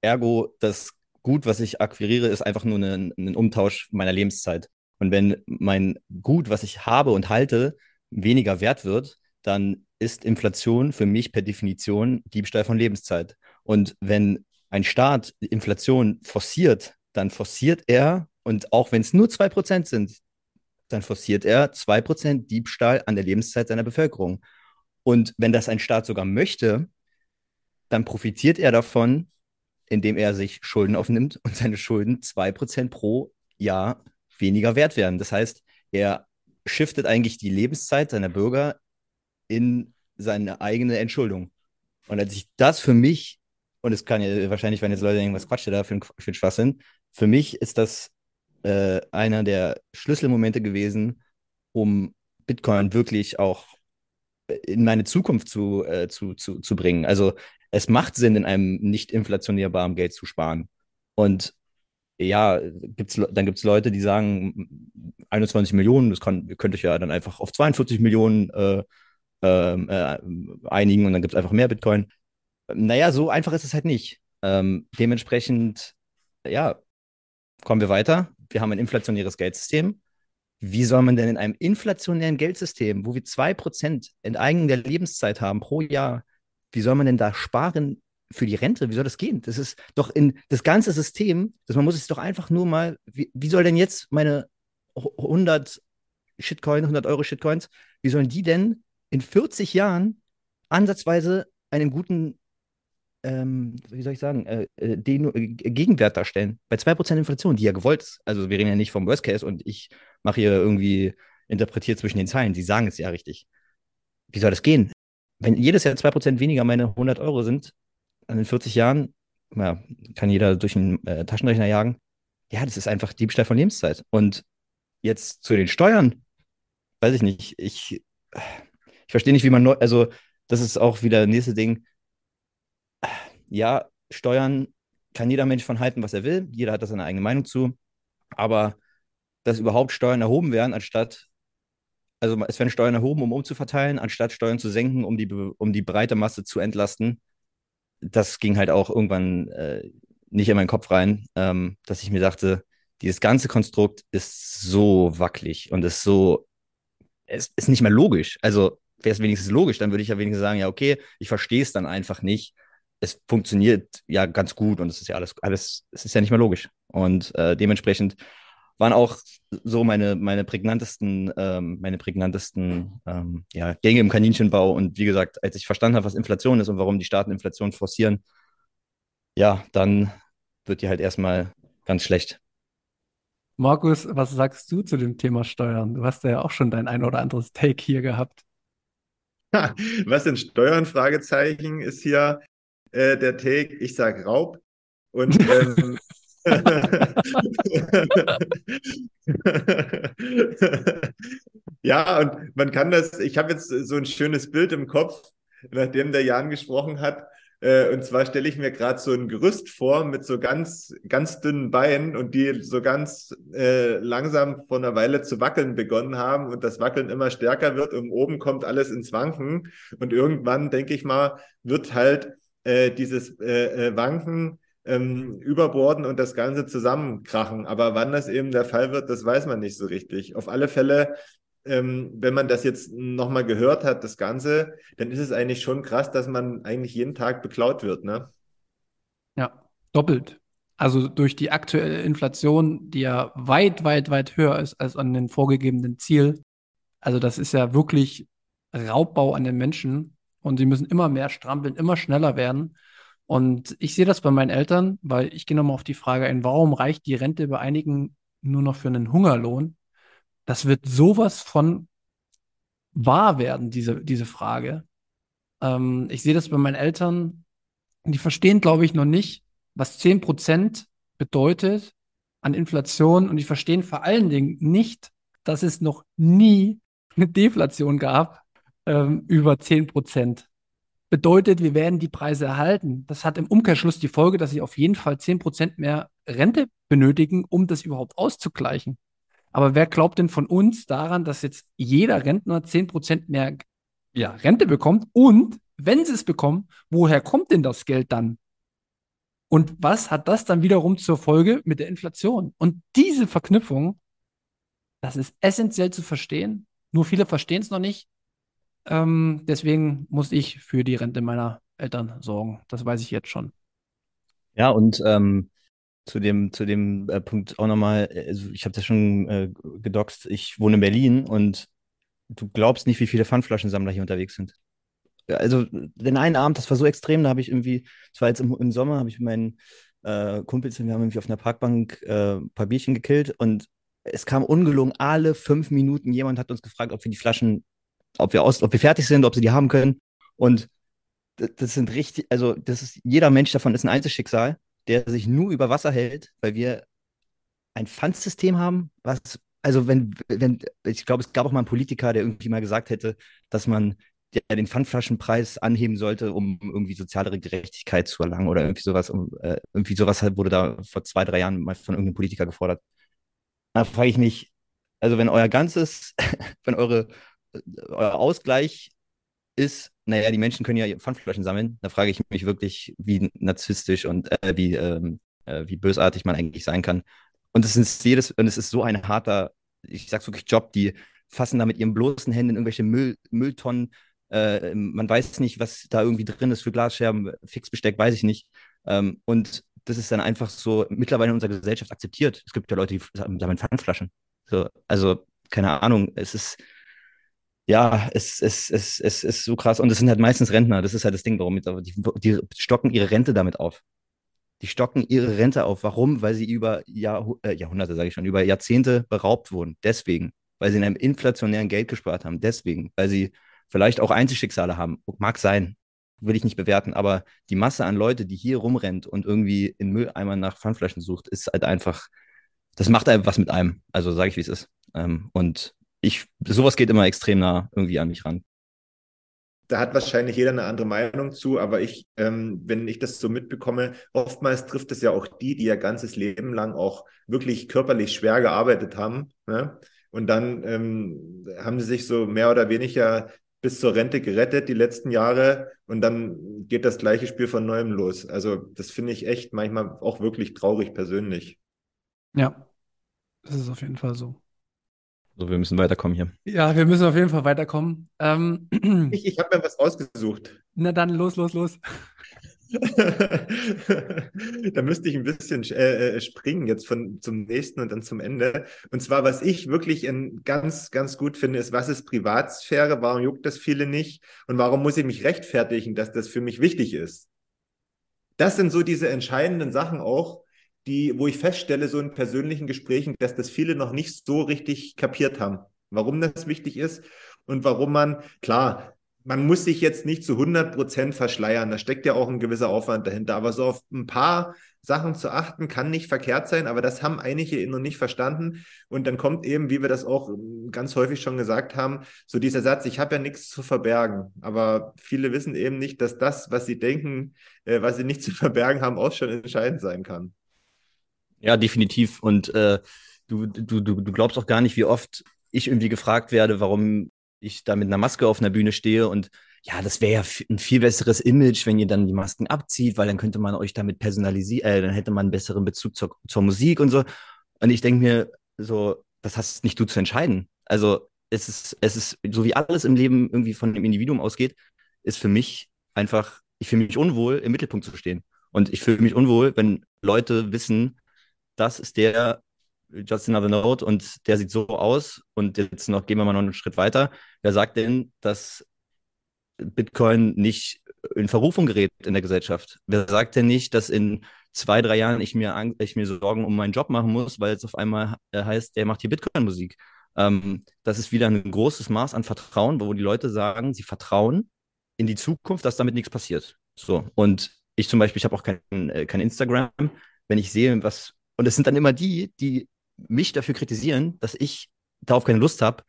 [SPEAKER 4] ergo, das Gut, was ich akquiriere, ist einfach nur ein, ein Umtausch meiner Lebenszeit. Und wenn mein Gut, was ich habe und halte, weniger wert wird, dann ist Inflation für mich per Definition Diebstahl von Lebenszeit. Und wenn ein Staat Inflation forciert, dann forciert er, und auch wenn es nur 2% sind, dann forciert er 2% Diebstahl an der Lebenszeit seiner Bevölkerung. Und wenn das ein Staat sogar möchte, dann profitiert er davon, indem er sich Schulden aufnimmt und seine Schulden 2% pro Jahr weniger wert werden. Das heißt, er shiftet eigentlich die Lebenszeit seiner Bürger in seine eigene Entschuldung. Und als ich das für mich, und es kann ja wahrscheinlich, wenn jetzt Leute denken, was da für ein, für ein Schwachsinn, für mich ist das äh, einer der Schlüsselmomente gewesen, um Bitcoin wirklich auch in meine Zukunft zu, äh, zu, zu, zu bringen. Also es macht Sinn, in einem nicht inflationärbaren Geld zu sparen. Und ja, gibt's, dann gibt es Leute, die sagen, 21 Millionen, das kann, könnte ich ja dann einfach auf 42 Millionen äh, ähm, äh, einigen und dann gibt es einfach mehr Bitcoin. Naja, so einfach ist es halt nicht. Ähm, dementsprechend, ja, kommen wir weiter. Wir haben ein inflationäres Geldsystem. Wie soll man denn in einem inflationären Geldsystem, wo wir 2% Enteignung der Lebenszeit haben pro Jahr, wie soll man denn da sparen für die Rente, wie soll das gehen? Das ist doch in das ganze System, das man muss es doch einfach nur mal, wie, wie soll denn jetzt meine 100 Shitcoin, 100 Euro Shitcoins, wie sollen die denn in 40 Jahren ansatzweise einen guten ähm, wie soll ich sagen, äh, äh den, äh, Gegenwert darstellen. Bei 2% Inflation, die ja gewollt ist. Also wir reden ja nicht vom Worst Case und ich mache hier irgendwie, interpretiert zwischen den Zeilen. Sie sagen es ja richtig. Wie soll das gehen? Wenn jedes Jahr 2% weniger meine 100 Euro sind, dann in 40 Jahren, ja, kann jeder durch einen äh, Taschenrechner jagen. Ja, das ist einfach Diebstahl von Lebenszeit. Und jetzt zu den Steuern, weiß ich nicht. Ich, ich verstehe nicht, wie man, also das ist auch wieder das nächste Ding ja, Steuern kann jeder Mensch von halten, was er will. Jeder hat da seine eigene Meinung zu. Aber dass überhaupt Steuern erhoben werden, anstatt, also es werden Steuern erhoben, um umzuverteilen, anstatt Steuern zu senken, um die, um die breite Masse zu entlasten, das ging halt auch irgendwann äh, nicht in meinen Kopf rein, ähm, dass ich mir dachte, dieses ganze Konstrukt ist so wackelig und ist so, es ist nicht mehr logisch. Also wäre es wenigstens logisch, dann würde ich ja wenigstens sagen, ja, okay, ich verstehe es dann einfach nicht es funktioniert ja ganz gut und es ist ja alles, alles, es ist ja nicht mehr logisch. Und äh, dementsprechend waren auch so meine, meine prägnantesten, ähm, meine prägnantesten ähm, ja, Gänge im Kaninchenbau. Und wie gesagt, als ich verstanden habe, was Inflation ist und warum die Staaten Inflation forcieren, ja, dann wird die halt erstmal ganz schlecht.
[SPEAKER 3] Markus, was sagst du zu dem Thema Steuern? Du hast ja auch schon dein ein oder anderes Take hier gehabt.
[SPEAKER 2] Was sind Steuern? Fragezeichen ist hier äh, der Take, ich sag Raub. Und ähm, ja, und man kann das, ich habe jetzt so ein schönes Bild im Kopf, nachdem der Jan gesprochen hat. Äh, und zwar stelle ich mir gerade so ein Gerüst vor mit so ganz, ganz dünnen Beinen und die so ganz äh, langsam vor einer Weile zu wackeln begonnen haben und das Wackeln immer stärker wird und oben kommt alles ins Wanken. Und irgendwann, denke ich mal, wird halt äh, dieses äh, äh, Wanken ähm, überborden und das Ganze zusammenkrachen. Aber wann das eben der Fall wird, das weiß man nicht so richtig. Auf alle Fälle, ähm, wenn man das jetzt nochmal gehört hat, das Ganze, dann ist es eigentlich schon krass, dass man eigentlich jeden Tag beklaut wird, ne?
[SPEAKER 3] Ja, doppelt. Also durch die aktuelle Inflation, die ja weit, weit, weit höher ist als an den vorgegebenen Ziel. Also das ist ja wirklich Raubbau an den Menschen. Und sie müssen immer mehr strampeln, immer schneller werden. Und ich sehe das bei meinen Eltern, weil ich gehe nochmal auf die Frage ein, warum reicht die Rente bei einigen nur noch für einen Hungerlohn? Das wird sowas von wahr werden, diese, diese Frage. Ähm, ich sehe das bei meinen Eltern, die verstehen, glaube ich, noch nicht, was 10 Prozent bedeutet an Inflation und die verstehen vor allen Dingen nicht, dass es noch nie eine Deflation gab ähm, über 10 Prozent. Bedeutet, wir werden die Preise erhalten. Das hat im Umkehrschluss die Folge, dass sie auf jeden Fall 10 Prozent mehr Rente benötigen, um das überhaupt auszugleichen. Aber wer glaubt denn von uns daran, dass jetzt jeder Rentner 10 Prozent mehr ja, Rente bekommt? Und wenn sie es bekommen, woher kommt denn das Geld dann? Und was hat das dann wiederum zur Folge mit der Inflation? Und diese Verknüpfung, das ist essentiell zu verstehen. Nur viele verstehen es noch nicht. Ähm, deswegen muss ich für die Rente meiner Eltern sorgen. Das weiß ich jetzt schon.
[SPEAKER 4] Ja, und ähm, zu dem, zu dem äh, Punkt auch nochmal, also ich habe das schon äh, gedoxt, ich wohne in Berlin und du glaubst nicht, wie viele Pfandflaschensammler hier unterwegs sind. Also den einen Abend, das war so extrem, da habe ich irgendwie, das war jetzt im, im Sommer, habe ich mit meinen äh, Kumpels, wir haben irgendwie auf einer Parkbank äh, ein paar Bierchen gekillt und es kam ungelogen alle fünf Minuten, jemand hat uns gefragt, ob wir die Flaschen ob wir, aus, ob wir fertig sind, ob sie die haben können. Und das sind richtig, also das ist, jeder Mensch davon ist ein Einzelschicksal, der sich nur über Wasser hält, weil wir ein Pfandsystem haben, was, also wenn, wenn, ich glaube, es gab auch mal einen Politiker, der irgendwie mal gesagt hätte, dass man ja, den Pfandflaschenpreis anheben sollte, um irgendwie sozialere Gerechtigkeit zu erlangen oder irgendwie sowas. Um, äh, irgendwie sowas wurde da vor zwei, drei Jahren mal von irgendeinem Politiker gefordert. Da frage ich mich, also wenn euer ganzes, wenn eure euer Ausgleich ist, naja, die Menschen können ja Pfandflaschen sammeln. Da frage ich mich wirklich, wie narzisstisch und äh, wie, ähm, äh, wie bösartig man eigentlich sein kann. Und es ist jedes, und es ist so ein harter, ich sag's wirklich Job, die fassen da mit ihren bloßen Händen irgendwelche Müll, Mülltonnen. Äh, man weiß nicht, was da irgendwie drin ist für Glasscherben, Fixbesteck, weiß ich nicht. Ähm, und das ist dann einfach so mittlerweile in unserer Gesellschaft akzeptiert. Es gibt ja Leute, die sammeln Pfandflaschen. So, also, keine Ahnung, es ist, ja, es, es, es, es ist so krass. Und es sind halt meistens Rentner. Das ist halt das Ding, warum die, die stocken ihre Rente damit auf. Die stocken ihre Rente auf. Warum? Weil sie über Jahr, äh, Jahrhunderte, sage ich schon, über Jahrzehnte beraubt wurden. Deswegen. Weil sie in einem inflationären Geld gespart haben. Deswegen. Weil sie vielleicht auch Einzelschicksale haben. Mag sein. Will ich nicht bewerten. Aber die Masse an Leute, die hier rumrennt und irgendwie in Mülleimern nach Pfandflaschen sucht, ist halt einfach, das macht einfach was mit einem. Also sage ich, wie es ist. Ähm, und ich, sowas geht immer extrem nah irgendwie an mich ran.
[SPEAKER 2] Da hat wahrscheinlich jeder eine andere Meinung zu, aber ich, ähm, wenn ich das so mitbekomme, oftmals trifft es ja auch die, die ihr ganzes Leben lang auch wirklich körperlich schwer gearbeitet haben. Ne? Und dann ähm, haben sie sich so mehr oder weniger bis zur Rente gerettet die letzten Jahre und dann geht das gleiche Spiel von neuem los. Also das finde ich echt manchmal auch wirklich traurig persönlich.
[SPEAKER 3] Ja, das ist auf jeden Fall so.
[SPEAKER 4] So, wir müssen weiterkommen hier.
[SPEAKER 3] Ja, wir müssen auf jeden Fall weiterkommen. Ähm,
[SPEAKER 2] ich ich habe mir was ausgesucht.
[SPEAKER 3] Na dann, los, los, los.
[SPEAKER 2] da müsste ich ein bisschen äh, äh, springen jetzt von zum nächsten und dann zum Ende. Und zwar, was ich wirklich in, ganz, ganz gut finde, ist, was ist Privatsphäre? Warum juckt das viele nicht? Und warum muss ich mich rechtfertigen, dass das für mich wichtig ist? Das sind so diese entscheidenden Sachen auch, die, wo ich feststelle, so in persönlichen Gesprächen, dass das viele noch nicht so richtig kapiert haben, warum das wichtig ist und warum man, klar, man muss sich jetzt nicht zu 100 Prozent verschleiern, da steckt ja auch ein gewisser Aufwand dahinter, aber so auf ein paar Sachen zu achten, kann nicht verkehrt sein, aber das haben einige noch nicht verstanden. Und dann kommt eben, wie wir das auch ganz häufig schon gesagt haben, so dieser Satz, ich habe ja nichts zu verbergen. Aber viele wissen eben nicht, dass das, was sie denken, äh, was sie nicht zu verbergen haben, auch schon entscheidend sein kann.
[SPEAKER 4] Ja, definitiv. Und äh, du, du, du, glaubst auch gar nicht, wie oft ich irgendwie gefragt werde, warum ich da mit einer Maske auf einer Bühne stehe und ja, das wäre ja ein viel besseres Image, wenn ihr dann die Masken abzieht, weil dann könnte man euch damit personalisieren, äh, dann hätte man einen besseren Bezug zur, zur Musik und so. Und ich denke mir so, das hast nicht du zu entscheiden. Also es ist, es ist, so wie alles im Leben irgendwie von dem Individuum ausgeht, ist für mich einfach, ich fühle mich unwohl, im Mittelpunkt zu stehen. Und ich fühle mich unwohl, wenn Leute wissen, das ist der Justin Another Note und der sieht so aus. Und jetzt noch gehen wir mal noch einen Schritt weiter. Wer sagt denn, dass Bitcoin nicht in Verrufung gerät in der Gesellschaft? Wer sagt denn nicht, dass in zwei, drei Jahren ich mir, ich mir Sorgen um meinen Job machen muss, weil es auf einmal äh, heißt, der macht hier Bitcoin-Musik? Ähm, das ist wieder ein großes Maß an Vertrauen, wo die Leute sagen, sie vertrauen in die Zukunft, dass damit nichts passiert. So. Und ich zum Beispiel, ich habe auch kein, äh, kein Instagram. Wenn ich sehe, was und es sind dann immer die, die mich dafür kritisieren, dass ich darauf keine Lust habe,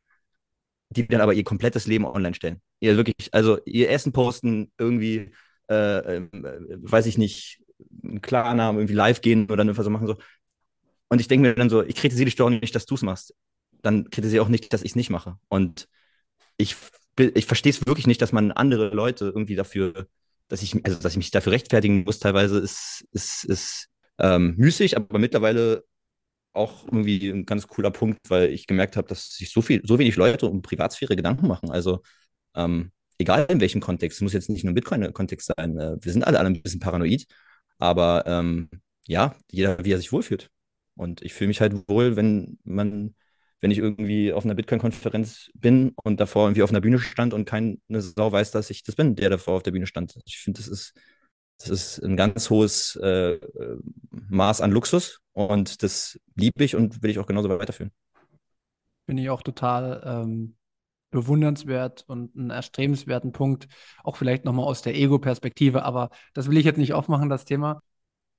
[SPEAKER 4] die dann aber ihr komplettes Leben online stellen. Ihr wirklich, also ihr Essen posten, irgendwie, äh, äh, weiß ich nicht, einen Klarnamen irgendwie live gehen oder so machen so. Und ich denke mir dann so, ich kritisiere dich doch nicht, dass du es machst. Dann kritisiere auch nicht, dass ich es nicht mache. Und ich, ich verstehe es wirklich nicht, dass man andere Leute irgendwie dafür, dass ich, also dass ich mich dafür rechtfertigen muss, teilweise ist, ist, ist ähm, müßig, aber mittlerweile auch irgendwie ein ganz cooler Punkt, weil ich gemerkt habe, dass sich so viel, so wenig Leute um Privatsphäre Gedanken machen. Also ähm, egal in welchem Kontext, es muss jetzt nicht nur Bitcoin-Kontext sein. Äh, wir sind alle, alle ein bisschen paranoid, aber ähm, ja, jeder, wie er sich wohlfühlt. Und ich fühle mich halt wohl, wenn man, wenn ich irgendwie auf einer Bitcoin-Konferenz bin und davor irgendwie auf einer Bühne stand und keine Sau weiß, dass ich das bin, der davor auf der Bühne stand. Ich finde, das ist das ist ein ganz hohes äh, Maß an Luxus und das liebe ich und will ich auch genauso weiterführen.
[SPEAKER 3] Finde ich auch total ähm, bewundernswert und einen erstrebenswerten Punkt, auch vielleicht nochmal aus der Ego-Perspektive, aber das will ich jetzt nicht aufmachen, das Thema.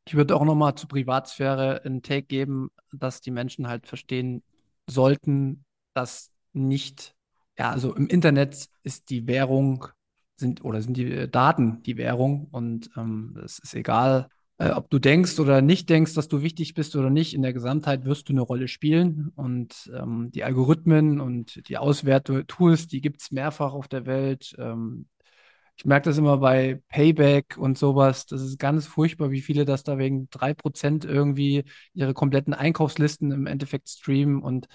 [SPEAKER 3] Ich würde auch nochmal zur Privatsphäre einen Take geben, dass die Menschen halt verstehen sollten, dass nicht, ja, also im Internet ist die Währung sind oder sind die äh, Daten die Währung und ähm, es ist egal, äh, ob du denkst oder nicht denkst, dass du wichtig bist oder nicht. In der Gesamtheit wirst du eine Rolle spielen und ähm, die Algorithmen und die Auswertungstools, die gibt es mehrfach auf der Welt. Ähm, ich merke das immer bei Payback und sowas. Das ist ganz furchtbar, wie viele das da wegen 3% irgendwie ihre kompletten Einkaufslisten im Endeffekt streamen und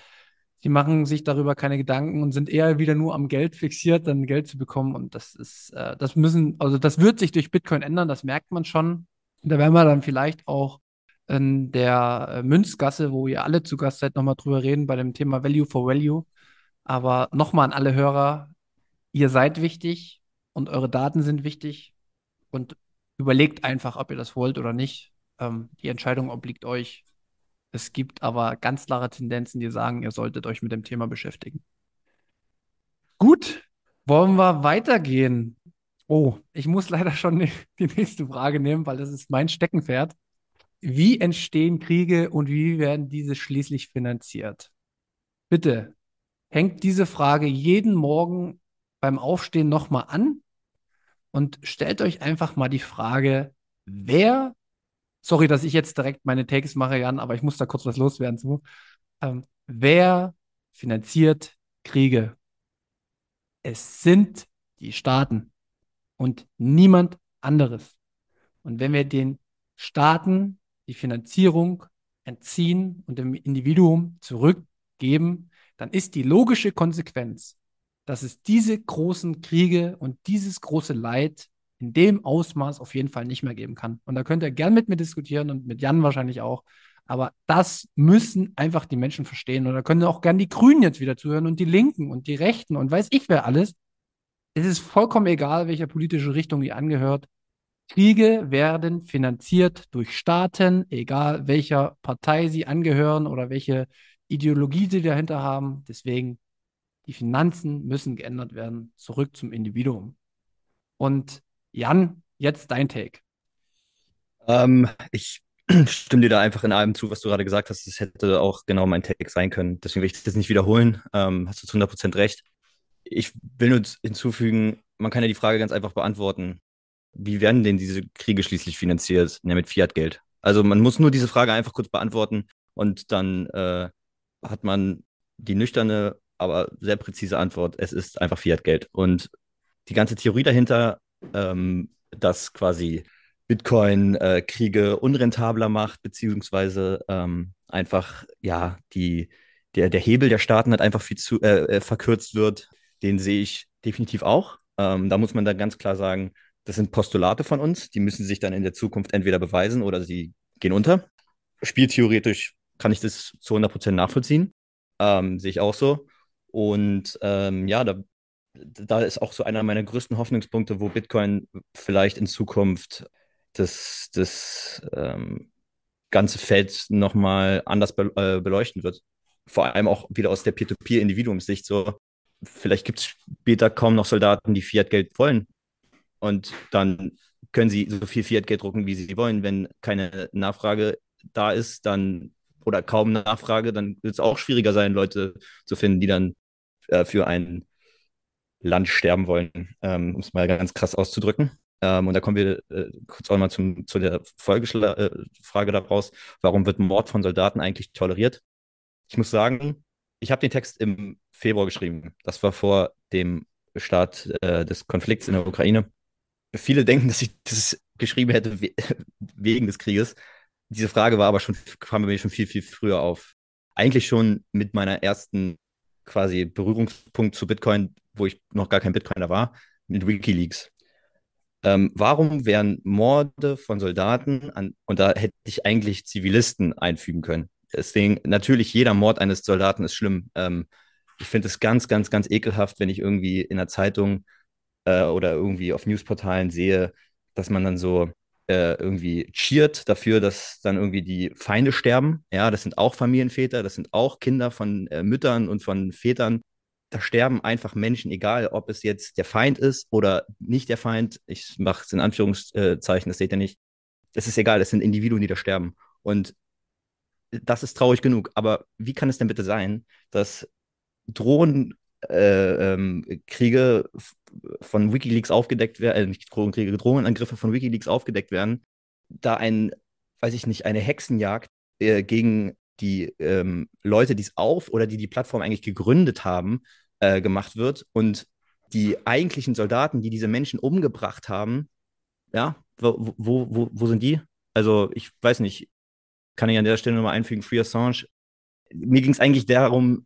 [SPEAKER 3] die machen sich darüber keine Gedanken und sind eher wieder nur am Geld fixiert, dann Geld zu bekommen. Und das ist, äh, das müssen, also das wird sich durch Bitcoin ändern, das merkt man schon. Da werden wir dann vielleicht auch in der äh, Münzgasse, wo ihr alle zu Gast seid, nochmal drüber reden bei dem Thema Value for Value. Aber nochmal an alle Hörer, ihr seid wichtig und eure Daten sind wichtig und überlegt einfach, ob ihr das wollt oder nicht. Ähm, die Entscheidung obliegt euch. Es gibt aber ganz klare Tendenzen, die sagen, ihr solltet euch mit dem Thema beschäftigen. Gut, wollen wir weitergehen? Oh, ich muss leider schon die, nächste Frage nehmen, weil das ist mein Steckenpferd. Wie entstehen Kriege und wie werden diese schließlich finanziert? Bitte, hängt diese Frage jeden Morgen beim Aufstehen nochmal an und stellt euch einfach mal die Frage, wer, sorry, dass ich jetzt direkt meine Takes mache, Jan, aber ich muss da kurz was loswerden zu. Ähm, wer finanziert Kriege? Es sind die Staaten und niemand anderes. Und wenn wir den Staaten die Finanzierung entziehen und dem Individuum zurückgeben, dann ist die logische Konsequenz, dass es diese großen Kriege und dieses große Leid in dem Ausmaß auf jeden Fall nicht mehr geben kann. Und da könnt ihr gern mit mir diskutieren und mit Jan wahrscheinlich auch. Aber das müssen einfach die Menschen verstehen. Und da können auch gern die Grünen jetzt wieder zuhören und die Linken und die Rechten und weiß ich wer alles. Es ist vollkommen egal, welcher politische Richtung ihr angehört. Kriege werden finanziert durch Staaten, egal welcher Partei sie angehören oder welche Ideologie sie dahinter haben. Deswegen, die Finanzen müssen geändert werden, zurück zum Individuum. Und Jan, jetzt dein Take.
[SPEAKER 4] Ähm, ich stimme dir da einfach in allem zu, was du gerade gesagt hast. Das hätte auch genau mein Take sein können. Deswegen will ich das nicht wiederholen. Ähm, hast du zu 100% recht. Ich will nur hinzufügen, man kann ja die Frage ganz einfach beantworten wie werden denn diese Kriege schließlich finanziert? Ja, mit Fiat-Geld. Also man muss nur diese Frage einfach kurz beantworten und dann äh, hat man die nüchterne, aber sehr präzise Antwort. Es ist einfach Fiat-Geld. Und die ganze Theorie dahinter, ähm, dass quasi Bitcoin äh, Kriege unrentabler macht, beziehungsweise ähm, einfach, ja, die, der, der Hebel der Staaten hat einfach viel zu äh, äh verkürzt wird, den sehe ich definitiv auch. Ähm, da muss man dann ganz klar sagen, das sind Postulate von uns, die müssen sich dann in der Zukunft entweder beweisen oder sie gehen unter. Spieltheoretisch kann ich das zu 100% nachvollziehen. Ähm, sehe ich auch so. Und ähm, ja, da, da ist auch so einer meiner größten Hoffnungspunkte, wo Bitcoin vielleicht in Zukunft das, das ähm, ganze Feld nochmal anders be äh, beleuchten wird. Vor allem auch wieder aus der Peer-to-Peer-Individuumssicht so. Vielleicht gibt es später kaum noch Soldaten, die Fiat-Geld wollen. Und dann können sie so viel Fiat-Geld drucken, wie sie wollen. Wenn keine Nachfrage da ist, dann oder kaum Nachfrage, dann wird es auch schwieriger sein, Leute zu finden, die dann äh, für ein Land sterben wollen, ähm, um es mal ganz krass auszudrücken. Ähm, und da kommen wir äh, kurz auch mal zum, zu der Folgefrage äh, daraus. Warum wird Mord von Soldaten eigentlich toleriert? Ich muss sagen, ich habe den Text im Februar geschrieben. Das war vor dem Start äh, des Konflikts in der Ukraine viele denken, dass ich das geschrieben hätte we wegen des Krieges. Diese Frage war aber schon, kam mir schon viel, viel früher auf. Eigentlich schon mit meiner ersten quasi Berührungspunkt zu Bitcoin, wo ich noch gar kein Bitcoiner war, mit Wikileaks. Ähm, warum wären Morde von Soldaten an, und da hätte ich eigentlich Zivilisten einfügen können. Deswegen, natürlich, jeder Mord eines Soldaten ist schlimm. Ähm, ich finde es ganz, ganz, ganz ekelhaft, wenn ich irgendwie in der Zeitung äh, oder irgendwie auf Newsportalen sehe, dass man dann so äh, irgendwie cheert dafür, dass dann irgendwie die Feinde sterben. Ja, das sind auch Familienväter, das sind auch Kinder von äh, Müttern und von Vätern. Da sterben einfach Menschen, egal ob es jetzt der Feind ist oder nicht der Feind. Ich mache es in Anführungszeichen, das seht ihr nicht. Es ist egal, es sind Individuen, die da sterben. Und das ist traurig genug. Aber wie kann es denn bitte sein, dass Drohnen äh, ähm, Kriege von Wikileaks aufgedeckt werden, äh, nicht Drogenkriege, Drogenangriffe von Wikileaks aufgedeckt werden, da ein, weiß ich nicht, eine Hexenjagd äh, gegen die ähm, Leute, die es auf oder die die Plattform eigentlich gegründet haben, äh, gemacht wird und die eigentlichen Soldaten, die diese Menschen umgebracht haben, ja, wo, wo, wo, wo sind die? Also ich weiß nicht, kann ich an der Stelle nochmal einfügen, Free Assange. Mir ging es eigentlich darum,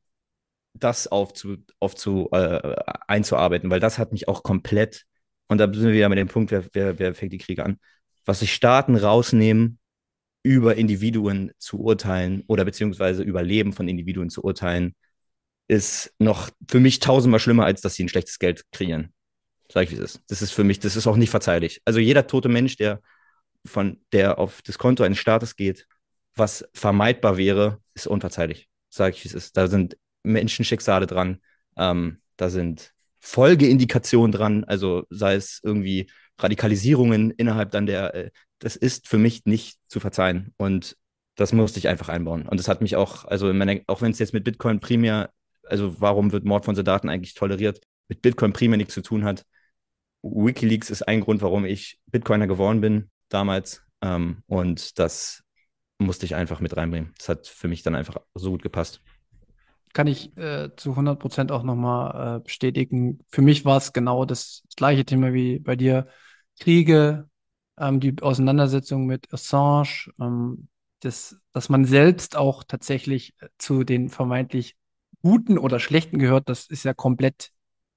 [SPEAKER 4] das aufzu, aufzu, äh, einzuarbeiten, weil das hat mich auch komplett, und da sind wir wieder mit dem Punkt, wer, wer, wer fängt die Kriege an, was sich Staaten rausnehmen, über Individuen zu urteilen oder beziehungsweise über Leben von Individuen zu urteilen, ist noch für mich tausendmal schlimmer, als dass sie ein schlechtes Geld kreieren. Sag ich, wie es ist. Das ist für mich, das ist auch nicht verzeihlich. Also jeder tote Mensch, der von der auf das Konto eines Staates geht, was vermeidbar wäre, ist unverzeihlich. Sag ich, wie es ist. Da sind Menschenschicksale dran. Ähm, da sind Folgeindikationen dran, also sei es irgendwie Radikalisierungen innerhalb dann der, äh, das ist für mich nicht zu verzeihen. Und das musste ich einfach einbauen. Und das hat mich auch, also meiner, auch wenn es jetzt mit Bitcoin primär, also warum wird Mord von Soldaten eigentlich toleriert, mit Bitcoin primär nichts zu tun hat. Wikileaks ist ein Grund, warum ich Bitcoiner geworden bin damals. Ähm, und das musste ich einfach mit reinbringen. Das hat für mich dann einfach so gut gepasst.
[SPEAKER 3] Kann ich äh, zu 100 Prozent auch nochmal äh, bestätigen. Für mich war es genau das, gleiche Thema wie bei dir. Kriege, ähm, die Auseinandersetzung mit Assange, ähm, das, dass man selbst auch tatsächlich äh, zu den vermeintlich Guten oder Schlechten gehört, das ist ja komplett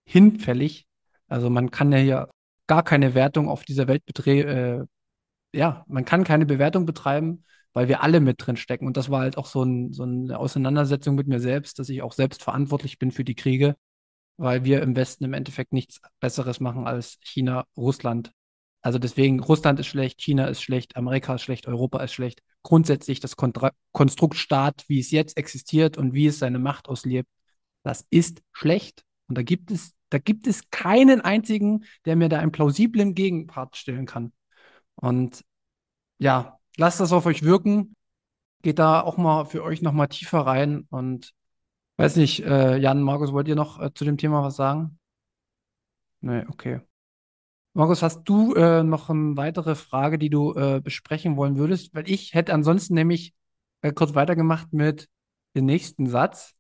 [SPEAKER 3] hinfällig. Also man kann ja hier gar keine Wertung auf dieser Welt betreiben. Äh, ja, man kann keine Bewertung betreiben, weil wir alle mit drin stecken. Und das war halt auch so, ein, so eine Auseinandersetzung mit mir selbst, dass ich auch selbst verantwortlich bin für die Kriege, weil wir im Westen im Endeffekt nichts Besseres machen als China, Russland. Also deswegen, Russland ist schlecht, China ist schlecht, Amerika ist schlecht, Europa ist schlecht. Grundsätzlich das Kontra Konstrukt wie es jetzt existiert und wie es seine Macht auslebt, das ist schlecht. Und da gibt es, da gibt es keinen einzigen, der mir da einen plausiblen Gegenpart stellen kann. Und ja, lasst das auf euch wirken. Geht da auch mal für euch nochmal tiefer rein. Und weiß nicht, äh, Jan, Markus, wollt ihr noch äh, zu dem Thema was sagen? Nee, okay. Markus, hast du äh, noch eine weitere Frage, die du äh, besprechen wollen würdest? Weil ich hätte ansonsten nämlich äh, kurz weitergemacht mit dem nächsten Satz.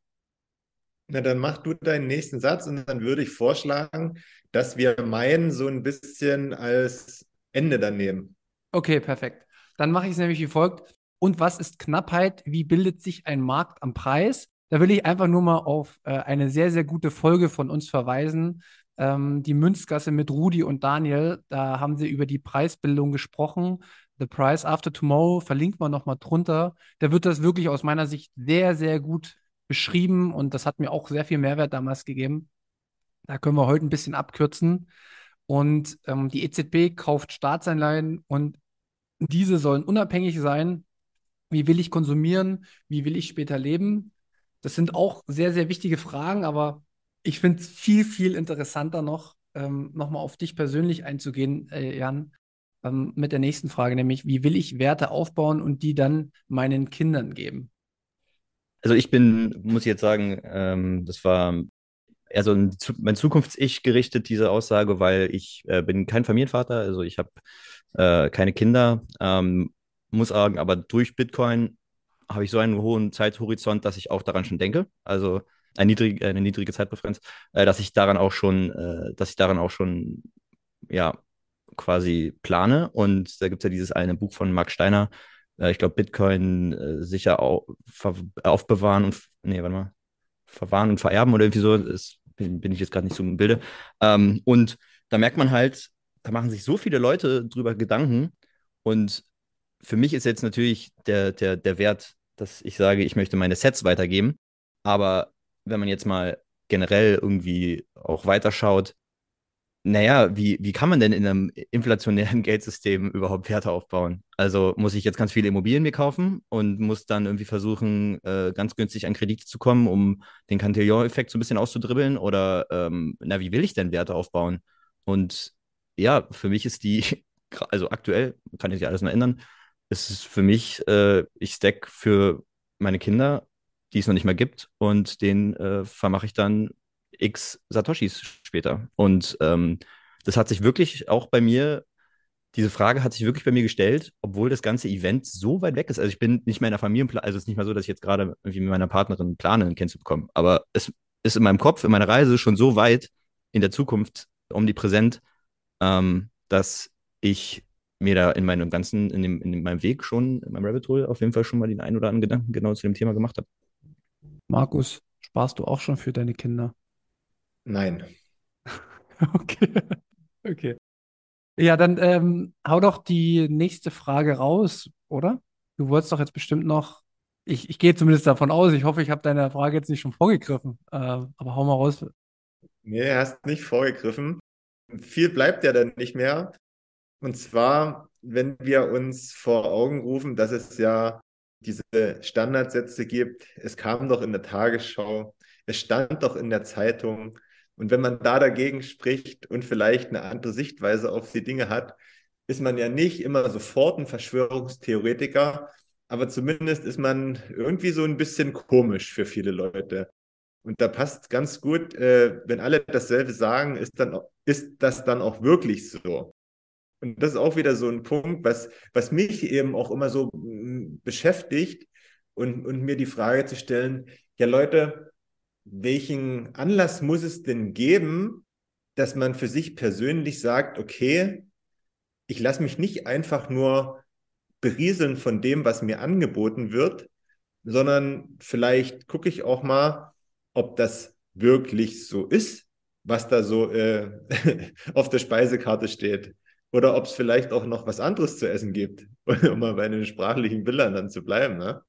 [SPEAKER 2] Na, dann mach du deinen nächsten Satz und dann würde ich vorschlagen, dass wir meinen so ein bisschen als Ende dann nehmen.
[SPEAKER 3] Okay, perfekt. Dann mache ich es nämlich wie folgt. Und was ist Knappheit? Wie bildet sich ein Markt am Preis? Da will ich einfach nur mal auf äh, eine sehr, sehr gute Folge von uns verweisen. Ähm, die Münzgasse mit Rudi und Daniel. Da haben sie über die Preisbildung gesprochen. The Price After Tomorrow verlinkt man nochmal drunter. Da wird das wirklich aus meiner Sicht sehr, sehr gut beschrieben und das hat mir auch sehr viel Mehrwert damals gegeben. Da können wir heute ein bisschen abkürzen. Und ähm, die EZB kauft Staatsanleihen und diese sollen unabhängig sein. Wie will ich konsumieren? Wie will ich später leben? Das sind auch sehr, sehr wichtige Fragen, aber ich finde es viel, viel interessanter noch, ähm, nochmal auf dich persönlich einzugehen, äh, Jan, ähm, mit der nächsten Frage, nämlich, wie will ich Werte aufbauen und die dann meinen Kindern geben?
[SPEAKER 4] Also ich bin, muss ich jetzt sagen, ähm, das war eher so ein, mein Zukunfts-Ich gerichtet, diese Aussage, weil ich äh, bin kein Familienvater, also ich habe äh, keine Kinder, ähm, muss sagen, aber durch Bitcoin habe ich so einen hohen Zeithorizont, dass ich auch daran schon denke. Also eine niedrige, eine niedrige Zeitpräferenz, äh, dass ich daran auch schon, äh, dass ich daran auch schon, ja, quasi plane. Und da gibt es ja dieses eine Buch von Mark Steiner, äh, ich glaube, Bitcoin äh, sicher au aufbewahren und, nee, warte mal, verwahren und vererben oder irgendwie so, ist, bin, bin ich jetzt gerade nicht so im Bilde. Ähm, und da merkt man halt, da machen sich so viele Leute drüber Gedanken. Und für mich ist jetzt natürlich der, der, der Wert, dass ich sage, ich möchte meine Sets weitergeben. Aber wenn man jetzt mal generell irgendwie auch weiterschaut, naja, wie, wie kann man denn in einem inflationären Geldsystem überhaupt Werte aufbauen? Also muss ich jetzt ganz viele Immobilien mir kaufen und muss dann irgendwie versuchen, äh, ganz günstig an Kredite zu kommen, um den Cantillon-Effekt so ein bisschen auszudribbeln? Oder ähm, na, wie will ich denn Werte aufbauen? Und ja, für mich ist die, also aktuell, kann ich sich alles noch ändern, ist es für mich, äh, ich stack für meine Kinder, die es noch nicht mehr gibt, und den äh, vermache ich dann x Satoshis später. Und ähm, das hat sich wirklich auch bei mir, diese Frage hat sich wirklich bei mir gestellt, obwohl das ganze Event so weit weg ist. Also ich bin nicht mehr in der Familienplanung, also es ist nicht mal so, dass ich jetzt gerade irgendwie mit meiner Partnerin plane, ein Kind zu bekommen. Aber es ist in meinem Kopf, in meiner Reise schon so weit in der Zukunft omnipräsent, ähm, dass ich mir da in meinem ganzen, in, dem, in meinem Weg schon, in meinem Rabbit Hole auf jeden Fall schon mal den einen oder anderen Gedanken genau zu dem Thema gemacht habe.
[SPEAKER 3] Markus, sparst du auch schon für deine Kinder?
[SPEAKER 2] Nein.
[SPEAKER 3] Okay. Okay. Ja, dann ähm, hau doch die nächste Frage raus, oder? Du wolltest doch jetzt bestimmt noch Ich, ich gehe zumindest davon aus. Ich hoffe, ich habe deine Frage jetzt nicht schon vorgegriffen. Äh, aber hau mal raus.
[SPEAKER 2] Nee, hast nicht vorgegriffen. Viel bleibt ja dann nicht mehr. Und zwar, wenn wir uns vor Augen rufen, dass es ja diese Standardsätze gibt. Es kam doch in der Tagesschau, es stand doch in der Zeitung. Und wenn man da dagegen spricht und vielleicht eine andere Sichtweise auf die Dinge hat, ist man ja nicht immer sofort ein Verschwörungstheoretiker, aber zumindest ist man irgendwie so ein bisschen komisch für viele Leute. Und da passt ganz gut, äh, wenn alle dasselbe sagen, ist, dann, ist das dann auch wirklich so. Und das ist auch wieder so ein Punkt, was, was mich eben auch immer so mm, beschäftigt und, und mir die Frage zu stellen, ja Leute, welchen Anlass muss es denn geben, dass man für sich persönlich sagt, okay, ich lasse mich nicht einfach nur berieseln von dem, was mir angeboten wird, sondern vielleicht gucke ich auch mal, ob das wirklich so ist, was da so äh, auf der Speisekarte steht. Oder ob es vielleicht auch noch was anderes zu essen gibt, um mal bei den sprachlichen Bildern dann zu bleiben. Ne?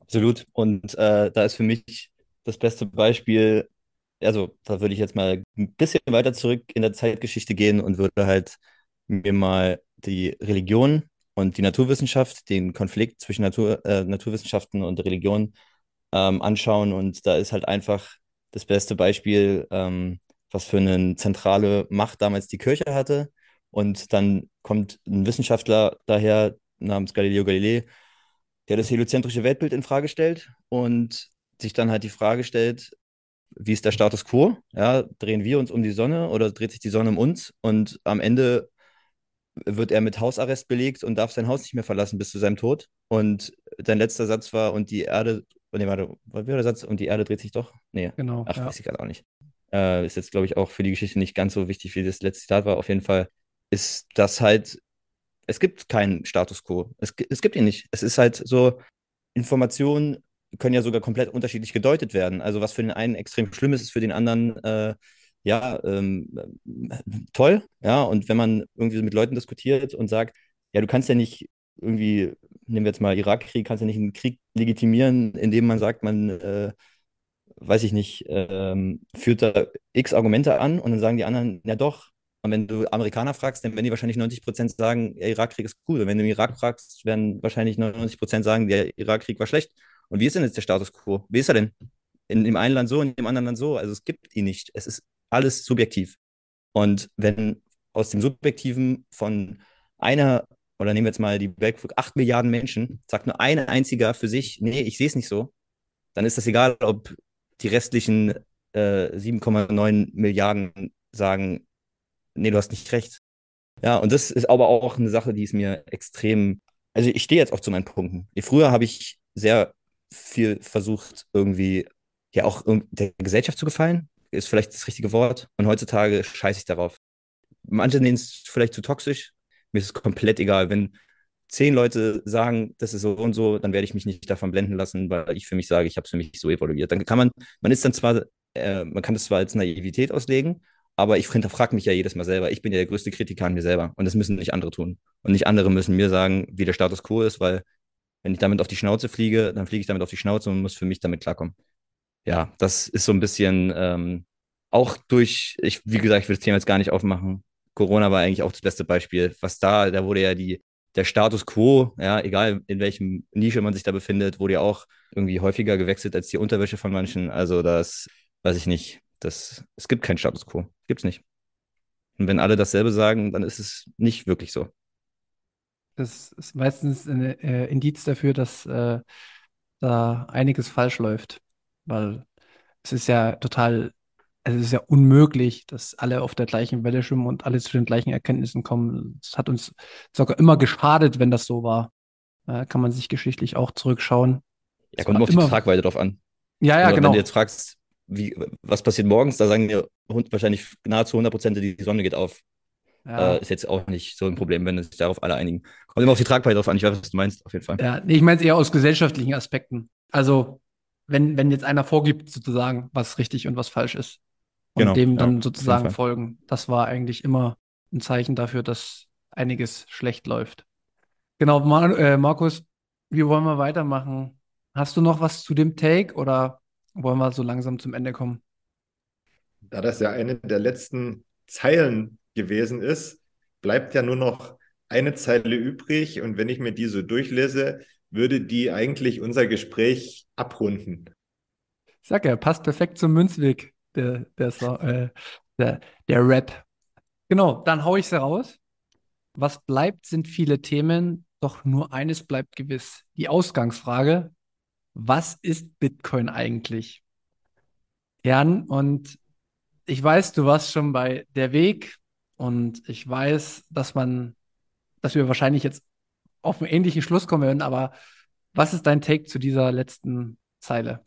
[SPEAKER 4] Absolut. Und äh, da ist für mich das beste Beispiel, also da würde ich jetzt mal ein bisschen weiter zurück in der Zeitgeschichte gehen und würde halt mir mal die Religion und die Naturwissenschaft, den Konflikt zwischen Natur, äh, Naturwissenschaften und Religion ähm, anschauen. Und da ist halt einfach das beste Beispiel, ähm, was für eine zentrale Macht damals die Kirche hatte. Und dann kommt ein Wissenschaftler daher namens Galileo Galilei, der das heliozentrische Weltbild in Frage stellt und sich dann halt die Frage stellt, wie ist der Status quo? Ja, drehen wir uns um die Sonne oder dreht sich die Sonne um uns? Und am Ende wird er mit Hausarrest belegt und darf sein Haus nicht mehr verlassen bis zu seinem Tod. Und sein letzter Satz war, und die Erde, nee, warte, was war der Satz? Und die Erde dreht sich doch? Nee,
[SPEAKER 3] genau,
[SPEAKER 4] ach,
[SPEAKER 3] ja.
[SPEAKER 4] weiß ich gerade auch nicht. Äh, ist jetzt, glaube ich, auch für die Geschichte nicht ganz so wichtig, wie das letzte Zitat war. Auf jeden Fall ist das halt, es gibt keinen Status quo. Es, es gibt ihn nicht. Es ist halt so, Informationen können ja sogar komplett unterschiedlich gedeutet werden. Also was für den einen extrem schlimm ist, ist für den anderen äh, ja ähm, toll. Ja, und wenn man irgendwie mit Leuten diskutiert und sagt, ja, du kannst ja nicht irgendwie, nehmen wir jetzt mal Irakkrieg, kannst ja nicht einen Krieg legitimieren, indem man sagt, man äh, weiß ich nicht, ähm, führt da x Argumente an und dann sagen die anderen, ja doch, und wenn du Amerikaner fragst, dann werden die wahrscheinlich 90 Prozent sagen, der Irakkrieg ist cool. Und wenn du im Irak fragst, werden wahrscheinlich 99 Prozent sagen, der Irakkrieg war schlecht. Und wie ist denn jetzt der Status quo? Wie ist er denn? In dem einen Land so, in dem anderen Land so. Also es gibt ihn nicht. Es ist alles subjektiv. Und wenn aus dem Subjektiven von einer, oder nehmen wir jetzt mal die Weltbevölkerung, 8 Milliarden Menschen, sagt nur eine einziger für sich, nee, ich sehe es nicht so, dann ist das egal, ob die restlichen äh, 7,9 Milliarden sagen, nee, du hast nicht recht. Ja, und das ist aber auch eine Sache, die ist mir extrem, also ich stehe jetzt auch zu meinen Punkten. Früher habe ich sehr viel versucht, irgendwie ja auch der Gesellschaft zu gefallen, ist vielleicht das richtige Wort. Und heutzutage scheiße ich darauf. Manche nehmen es vielleicht zu toxisch. Mir ist es komplett egal. Wenn zehn Leute sagen, das ist so und so, dann werde ich mich nicht davon blenden lassen, weil ich für mich sage, ich habe es für mich so evaluiert. Dann kann man, man ist dann zwar, äh, man kann das zwar als Naivität auslegen, aber ich hinterfrage mich ja jedes Mal selber. Ich bin ja der größte Kritiker an mir selber. Und das müssen nicht andere tun. Und nicht andere müssen mir sagen, wie der Status quo ist, weil wenn ich damit auf die Schnauze fliege, dann fliege ich damit auf die Schnauze und muss für mich damit klarkommen. Ja, das ist so ein bisschen ähm, auch durch, ich, wie gesagt, ich will das Thema jetzt gar nicht aufmachen. Corona war eigentlich auch das beste Beispiel. Was da, da wurde ja die, der Status quo, ja, egal in welchem Nische man sich da befindet, wurde ja auch irgendwie häufiger gewechselt als die Unterwäsche von manchen. Also das, weiß ich nicht. Das, es gibt keinen Status quo. Gibt's nicht. Und wenn alle dasselbe sagen, dann ist es nicht wirklich so.
[SPEAKER 3] Das ist meistens ein äh, Indiz dafür, dass äh, da einiges falsch läuft. Weil es ist ja total, also es ist ja unmöglich, dass alle auf der gleichen Welle schwimmen und alle zu den gleichen Erkenntnissen kommen. Es hat uns sogar immer geschadet, wenn das so war. Da kann man sich geschichtlich auch zurückschauen.
[SPEAKER 4] Ja, kommt immer auf die Tragweite drauf an.
[SPEAKER 3] Ja, ja,
[SPEAKER 4] also,
[SPEAKER 3] genau.
[SPEAKER 4] Wenn du jetzt fragst, wie, was passiert morgens, da sagen wir wahrscheinlich nahezu 100 Prozent, die Sonne geht auf.
[SPEAKER 3] Ja.
[SPEAKER 4] Äh, ist jetzt auch nicht so ein Problem, wenn sich darauf alle einigen. Kommt immer auf die Tragweite drauf an. Ich weiß, was du meinst, auf jeden Fall.
[SPEAKER 3] Ja, nee, ich meine es eher aus gesellschaftlichen Aspekten. Also, wenn, wenn jetzt einer vorgibt, sozusagen, was richtig und was falsch ist. Und
[SPEAKER 4] Genau,
[SPEAKER 3] dem
[SPEAKER 4] ja,
[SPEAKER 3] dann sozusagen folgen. Das war eigentlich immer ein Zeichen dafür, dass einiges schlecht läuft. Genau, Mar äh, Markus, wie wollen wir weitermachen? Hast du noch was zu dem Take oder wollen wir so langsam zum Ende kommen?
[SPEAKER 2] Da das ja eine der letzten Zeilen gewesen ist, bleibt ja nur noch eine Zeile übrig. Und wenn ich mir die so durchlese, würde die eigentlich unser Gespräch abrunden.
[SPEAKER 3] Sag ja, passt perfekt zum Münzweg, der, der, äh, der, der Rap. Genau, dann hau ich sie raus. Was bleibt, sind viele Themen, doch nur eines bleibt gewiss. Die Ausgangsfrage, was ist Bitcoin eigentlich? Jan, und ich weiß, du warst schon bei der Weg und ich weiß, dass man, dass wir wahrscheinlich jetzt auf einen ähnlichen Schluss kommen werden, aber was ist dein Take zu dieser letzten Zeile?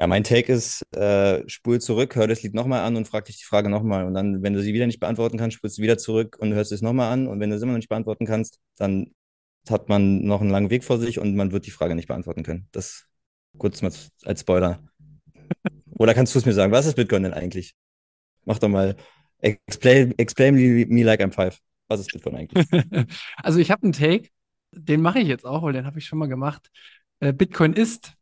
[SPEAKER 4] Ja, mein Take ist, äh, spul zurück, hör das Lied nochmal an und frag dich die Frage nochmal. Und dann, wenn du sie wieder nicht beantworten kannst, spulst du wieder zurück und hörst es nochmal an. Und wenn du es immer noch nicht beantworten kannst, dann hat man noch einen langen Weg vor sich und man wird die Frage nicht beantworten können. Das kurz mal als Spoiler. Oder kannst du es mir sagen, was ist Bitcoin denn eigentlich? Mach doch mal, explain, explain me like I'm five. Was ist Bitcoin eigentlich?
[SPEAKER 3] also ich habe einen Take, den mache ich jetzt auch, weil den habe ich schon mal gemacht. Äh, Bitcoin ist.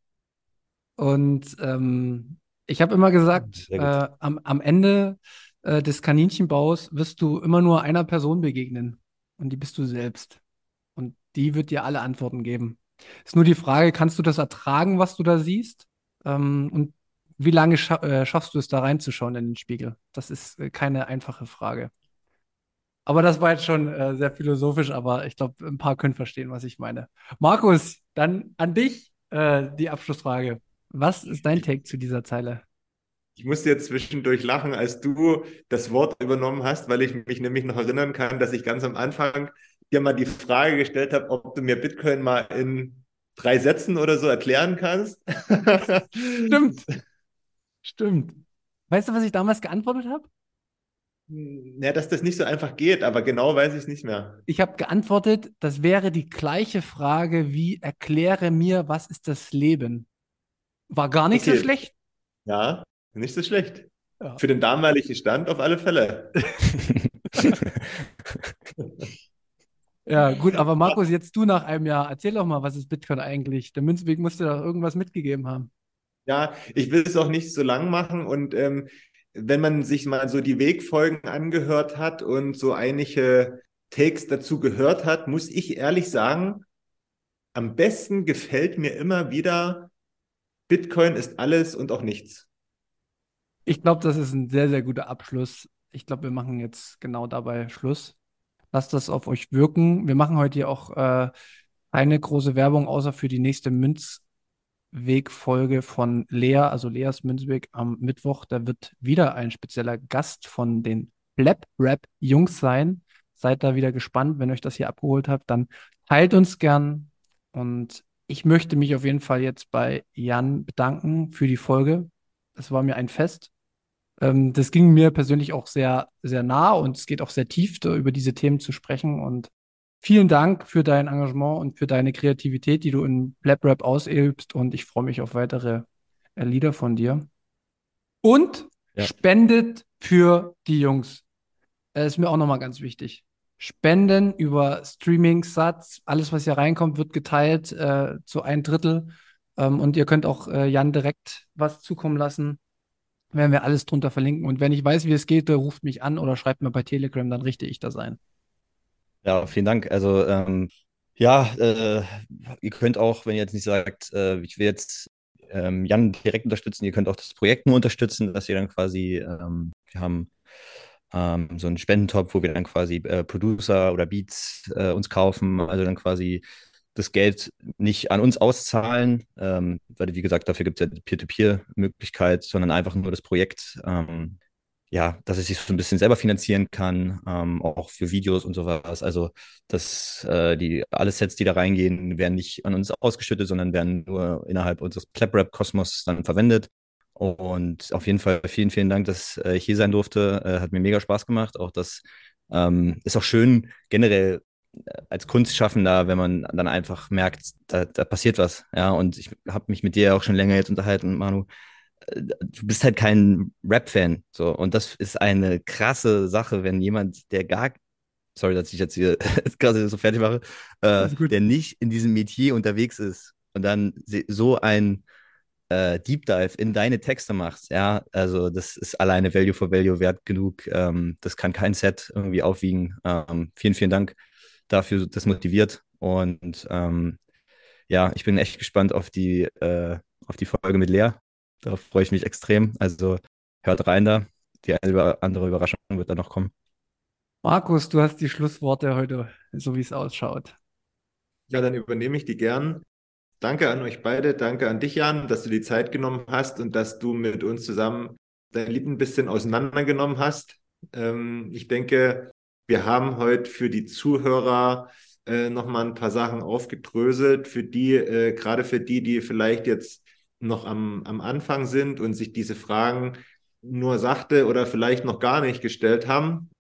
[SPEAKER 3] Und ähm, ich habe immer gesagt, äh, am, am Ende äh, des Kaninchenbaus wirst du immer nur einer Person begegnen. Und die bist du selbst. Und die wird dir alle Antworten geben. Ist nur die Frage, kannst du das ertragen, was du da siehst? Ähm, und wie lange scha äh, schaffst du es, da reinzuschauen in den Spiegel? Das ist äh, keine einfache Frage. Aber das war jetzt schon äh, sehr philosophisch, aber ich glaube, ein paar können verstehen, was ich meine. Markus, dann an dich äh, die Abschlussfrage. Was ist dein Take zu dieser Zeile?
[SPEAKER 2] Ich musste jetzt zwischendurch lachen, als du das Wort übernommen hast, weil ich mich nämlich noch erinnern kann, dass ich ganz am Anfang dir mal die Frage gestellt habe, ob du mir Bitcoin mal in drei Sätzen oder so erklären kannst.
[SPEAKER 3] Stimmt. Stimmt. Weißt du, was ich damals geantwortet habe?
[SPEAKER 2] Ja, dass das nicht so einfach geht, aber genau weiß ich es nicht mehr.
[SPEAKER 3] Ich habe geantwortet, das wäre die gleiche Frage wie erkläre mir, was ist das Leben? War gar nicht okay. so schlecht.
[SPEAKER 2] Ja, nicht so schlecht. Ja. Für den damaligen Stand auf alle Fälle.
[SPEAKER 3] ja, gut, aber Markus, jetzt du nach einem Jahr, erzähl doch mal, was ist Bitcoin eigentlich? Der Münzweg musste doch irgendwas mitgegeben haben.
[SPEAKER 2] Ja, ich will es auch nicht so lang machen und ähm, wenn man sich mal so die Wegfolgen angehört hat und so einige Takes dazu gehört hat, muss ich ehrlich sagen, am besten gefällt mir immer wieder, Bitcoin ist alles und auch nichts.
[SPEAKER 3] Ich glaube, das ist ein sehr, sehr guter Abschluss. Ich glaube, wir machen jetzt genau dabei Schluss. Lasst das auf euch wirken. Wir machen heute hier auch äh, eine große Werbung, außer für die nächste Münz. Wegfolge von Lea, also Leas Münzweg am Mittwoch. Da wird wieder ein spezieller Gast von den Blab Rap Jungs sein. Seid da wieder gespannt, wenn euch das hier abgeholt habt, dann teilt uns gern. Und ich möchte mich auf jeden Fall jetzt bei Jan bedanken für die Folge. Es war mir ein Fest. Ähm, das ging mir persönlich auch sehr, sehr nah und es geht auch sehr tief, über diese Themen zu sprechen. Und Vielen Dank für dein Engagement und für deine Kreativität, die du in Blab Rap ausübst. Und ich freue mich auf weitere äh, Lieder von dir. Und ja. spendet für die Jungs. Das ist mir auch nochmal ganz wichtig. Spenden über Streaming-Satz. Alles, was hier reinkommt, wird geteilt äh, zu ein Drittel. Ähm, und ihr könnt auch äh, Jan direkt was zukommen lassen. Werden wir alles drunter verlinken. Und wenn ich weiß, wie es geht, ruft mich an oder schreibt mir bei Telegram, dann richte ich das ein.
[SPEAKER 4] Ja, vielen Dank. Also ähm, ja, äh, ihr könnt auch, wenn ihr jetzt nicht sagt, äh, ich will jetzt ähm, Jan direkt unterstützen, ihr könnt auch das Projekt nur unterstützen, dass ihr dann quasi, ähm, wir haben ähm, so einen Spendentop, wo wir dann quasi äh, Producer oder Beats äh, uns kaufen, also dann quasi das Geld nicht an uns auszahlen, ähm, weil wie gesagt, dafür gibt es ja die Peer-to-Peer-Möglichkeit, sondern einfach nur das Projekt ähm, ja, dass es sich so ein bisschen selber finanzieren kann, ähm, auch für Videos und sowas. Also, dass äh, die alle Sets, die da reingehen, werden nicht an uns ausgeschüttet, sondern werden nur innerhalb unseres Clap-Rap-Kosmos dann verwendet. Und auf jeden Fall vielen, vielen Dank, dass äh, ich hier sein durfte. Äh, hat mir mega Spaß gemacht. Auch das ähm, ist auch schön generell äh, als Kunstschaffender, wenn man dann einfach merkt, da, da passiert was. Ja, und ich habe mich mit dir auch schon länger jetzt unterhalten, Manu du bist halt kein Rap-Fan. So. Und das ist eine krasse Sache, wenn jemand, der gar, sorry, dass ich jetzt hier gerade so fertig mache, äh, der nicht in diesem Metier unterwegs ist und dann so ein äh, Deep Dive in deine Texte machst, ja, also das ist alleine Value for Value wert genug. Ähm, das kann kein Set irgendwie aufwiegen. Ähm, vielen, vielen Dank dafür, das motiviert. Und ähm, ja, ich bin echt gespannt auf die, äh, auf die Folge mit Lea. Darauf freue ich mich extrem. Also hört rein da. Die eine oder andere Überraschung wird da noch kommen.
[SPEAKER 3] Markus, du hast die Schlussworte heute, so wie es ausschaut.
[SPEAKER 2] Ja, dann übernehme ich die gern. Danke an euch beide, danke an dich, Jan, dass du die Zeit genommen hast und dass du mit uns zusammen dein Lied ein bisschen auseinandergenommen hast. Ähm, ich denke, wir haben heute für die Zuhörer äh, nochmal ein paar Sachen aufgedröselt, für die, äh, gerade für die, die vielleicht jetzt noch am, am Anfang sind und sich diese Fragen nur sachte oder vielleicht noch gar nicht gestellt haben.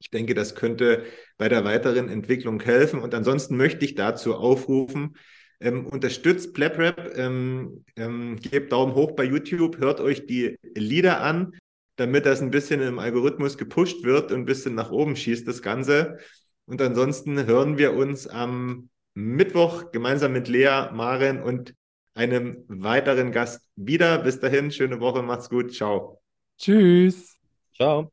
[SPEAKER 2] Ich denke, das könnte bei der weiteren Entwicklung helfen. Und ansonsten möchte ich dazu aufrufen, ähm, unterstützt PlebRap, ähm, ähm, gebt Daumen hoch bei YouTube, hört euch die Lieder an, damit das ein bisschen im Algorithmus gepusht wird und ein bisschen nach oben schießt, das Ganze. Und ansonsten hören wir uns am Mittwoch gemeinsam mit Lea, Maren und einem weiteren Gast wieder. Bis dahin, schöne Woche, macht's gut, ciao.
[SPEAKER 3] Tschüss.
[SPEAKER 4] Ciao.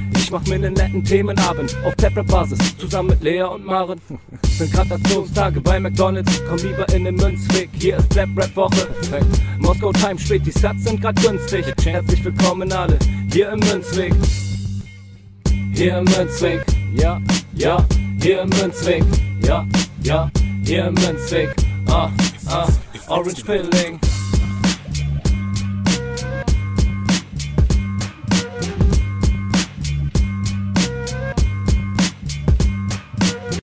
[SPEAKER 1] Ich mach mir nen netten Themenabend auf Pepper-Basis, zusammen mit Lea und Maren. Sind grad Aktionstage bei McDonalds, komm lieber in den Münzweg, hier ist Plap Rap Woche. Moskau Time spät, die Stats sind grad günstig. Herzlich willkommen alle, hier im Münzweg. Hier im Münzweg, ja, ja, hier im Münzweg, ja, ja, hier im Münzweg, ah, ah, Orange Pilling.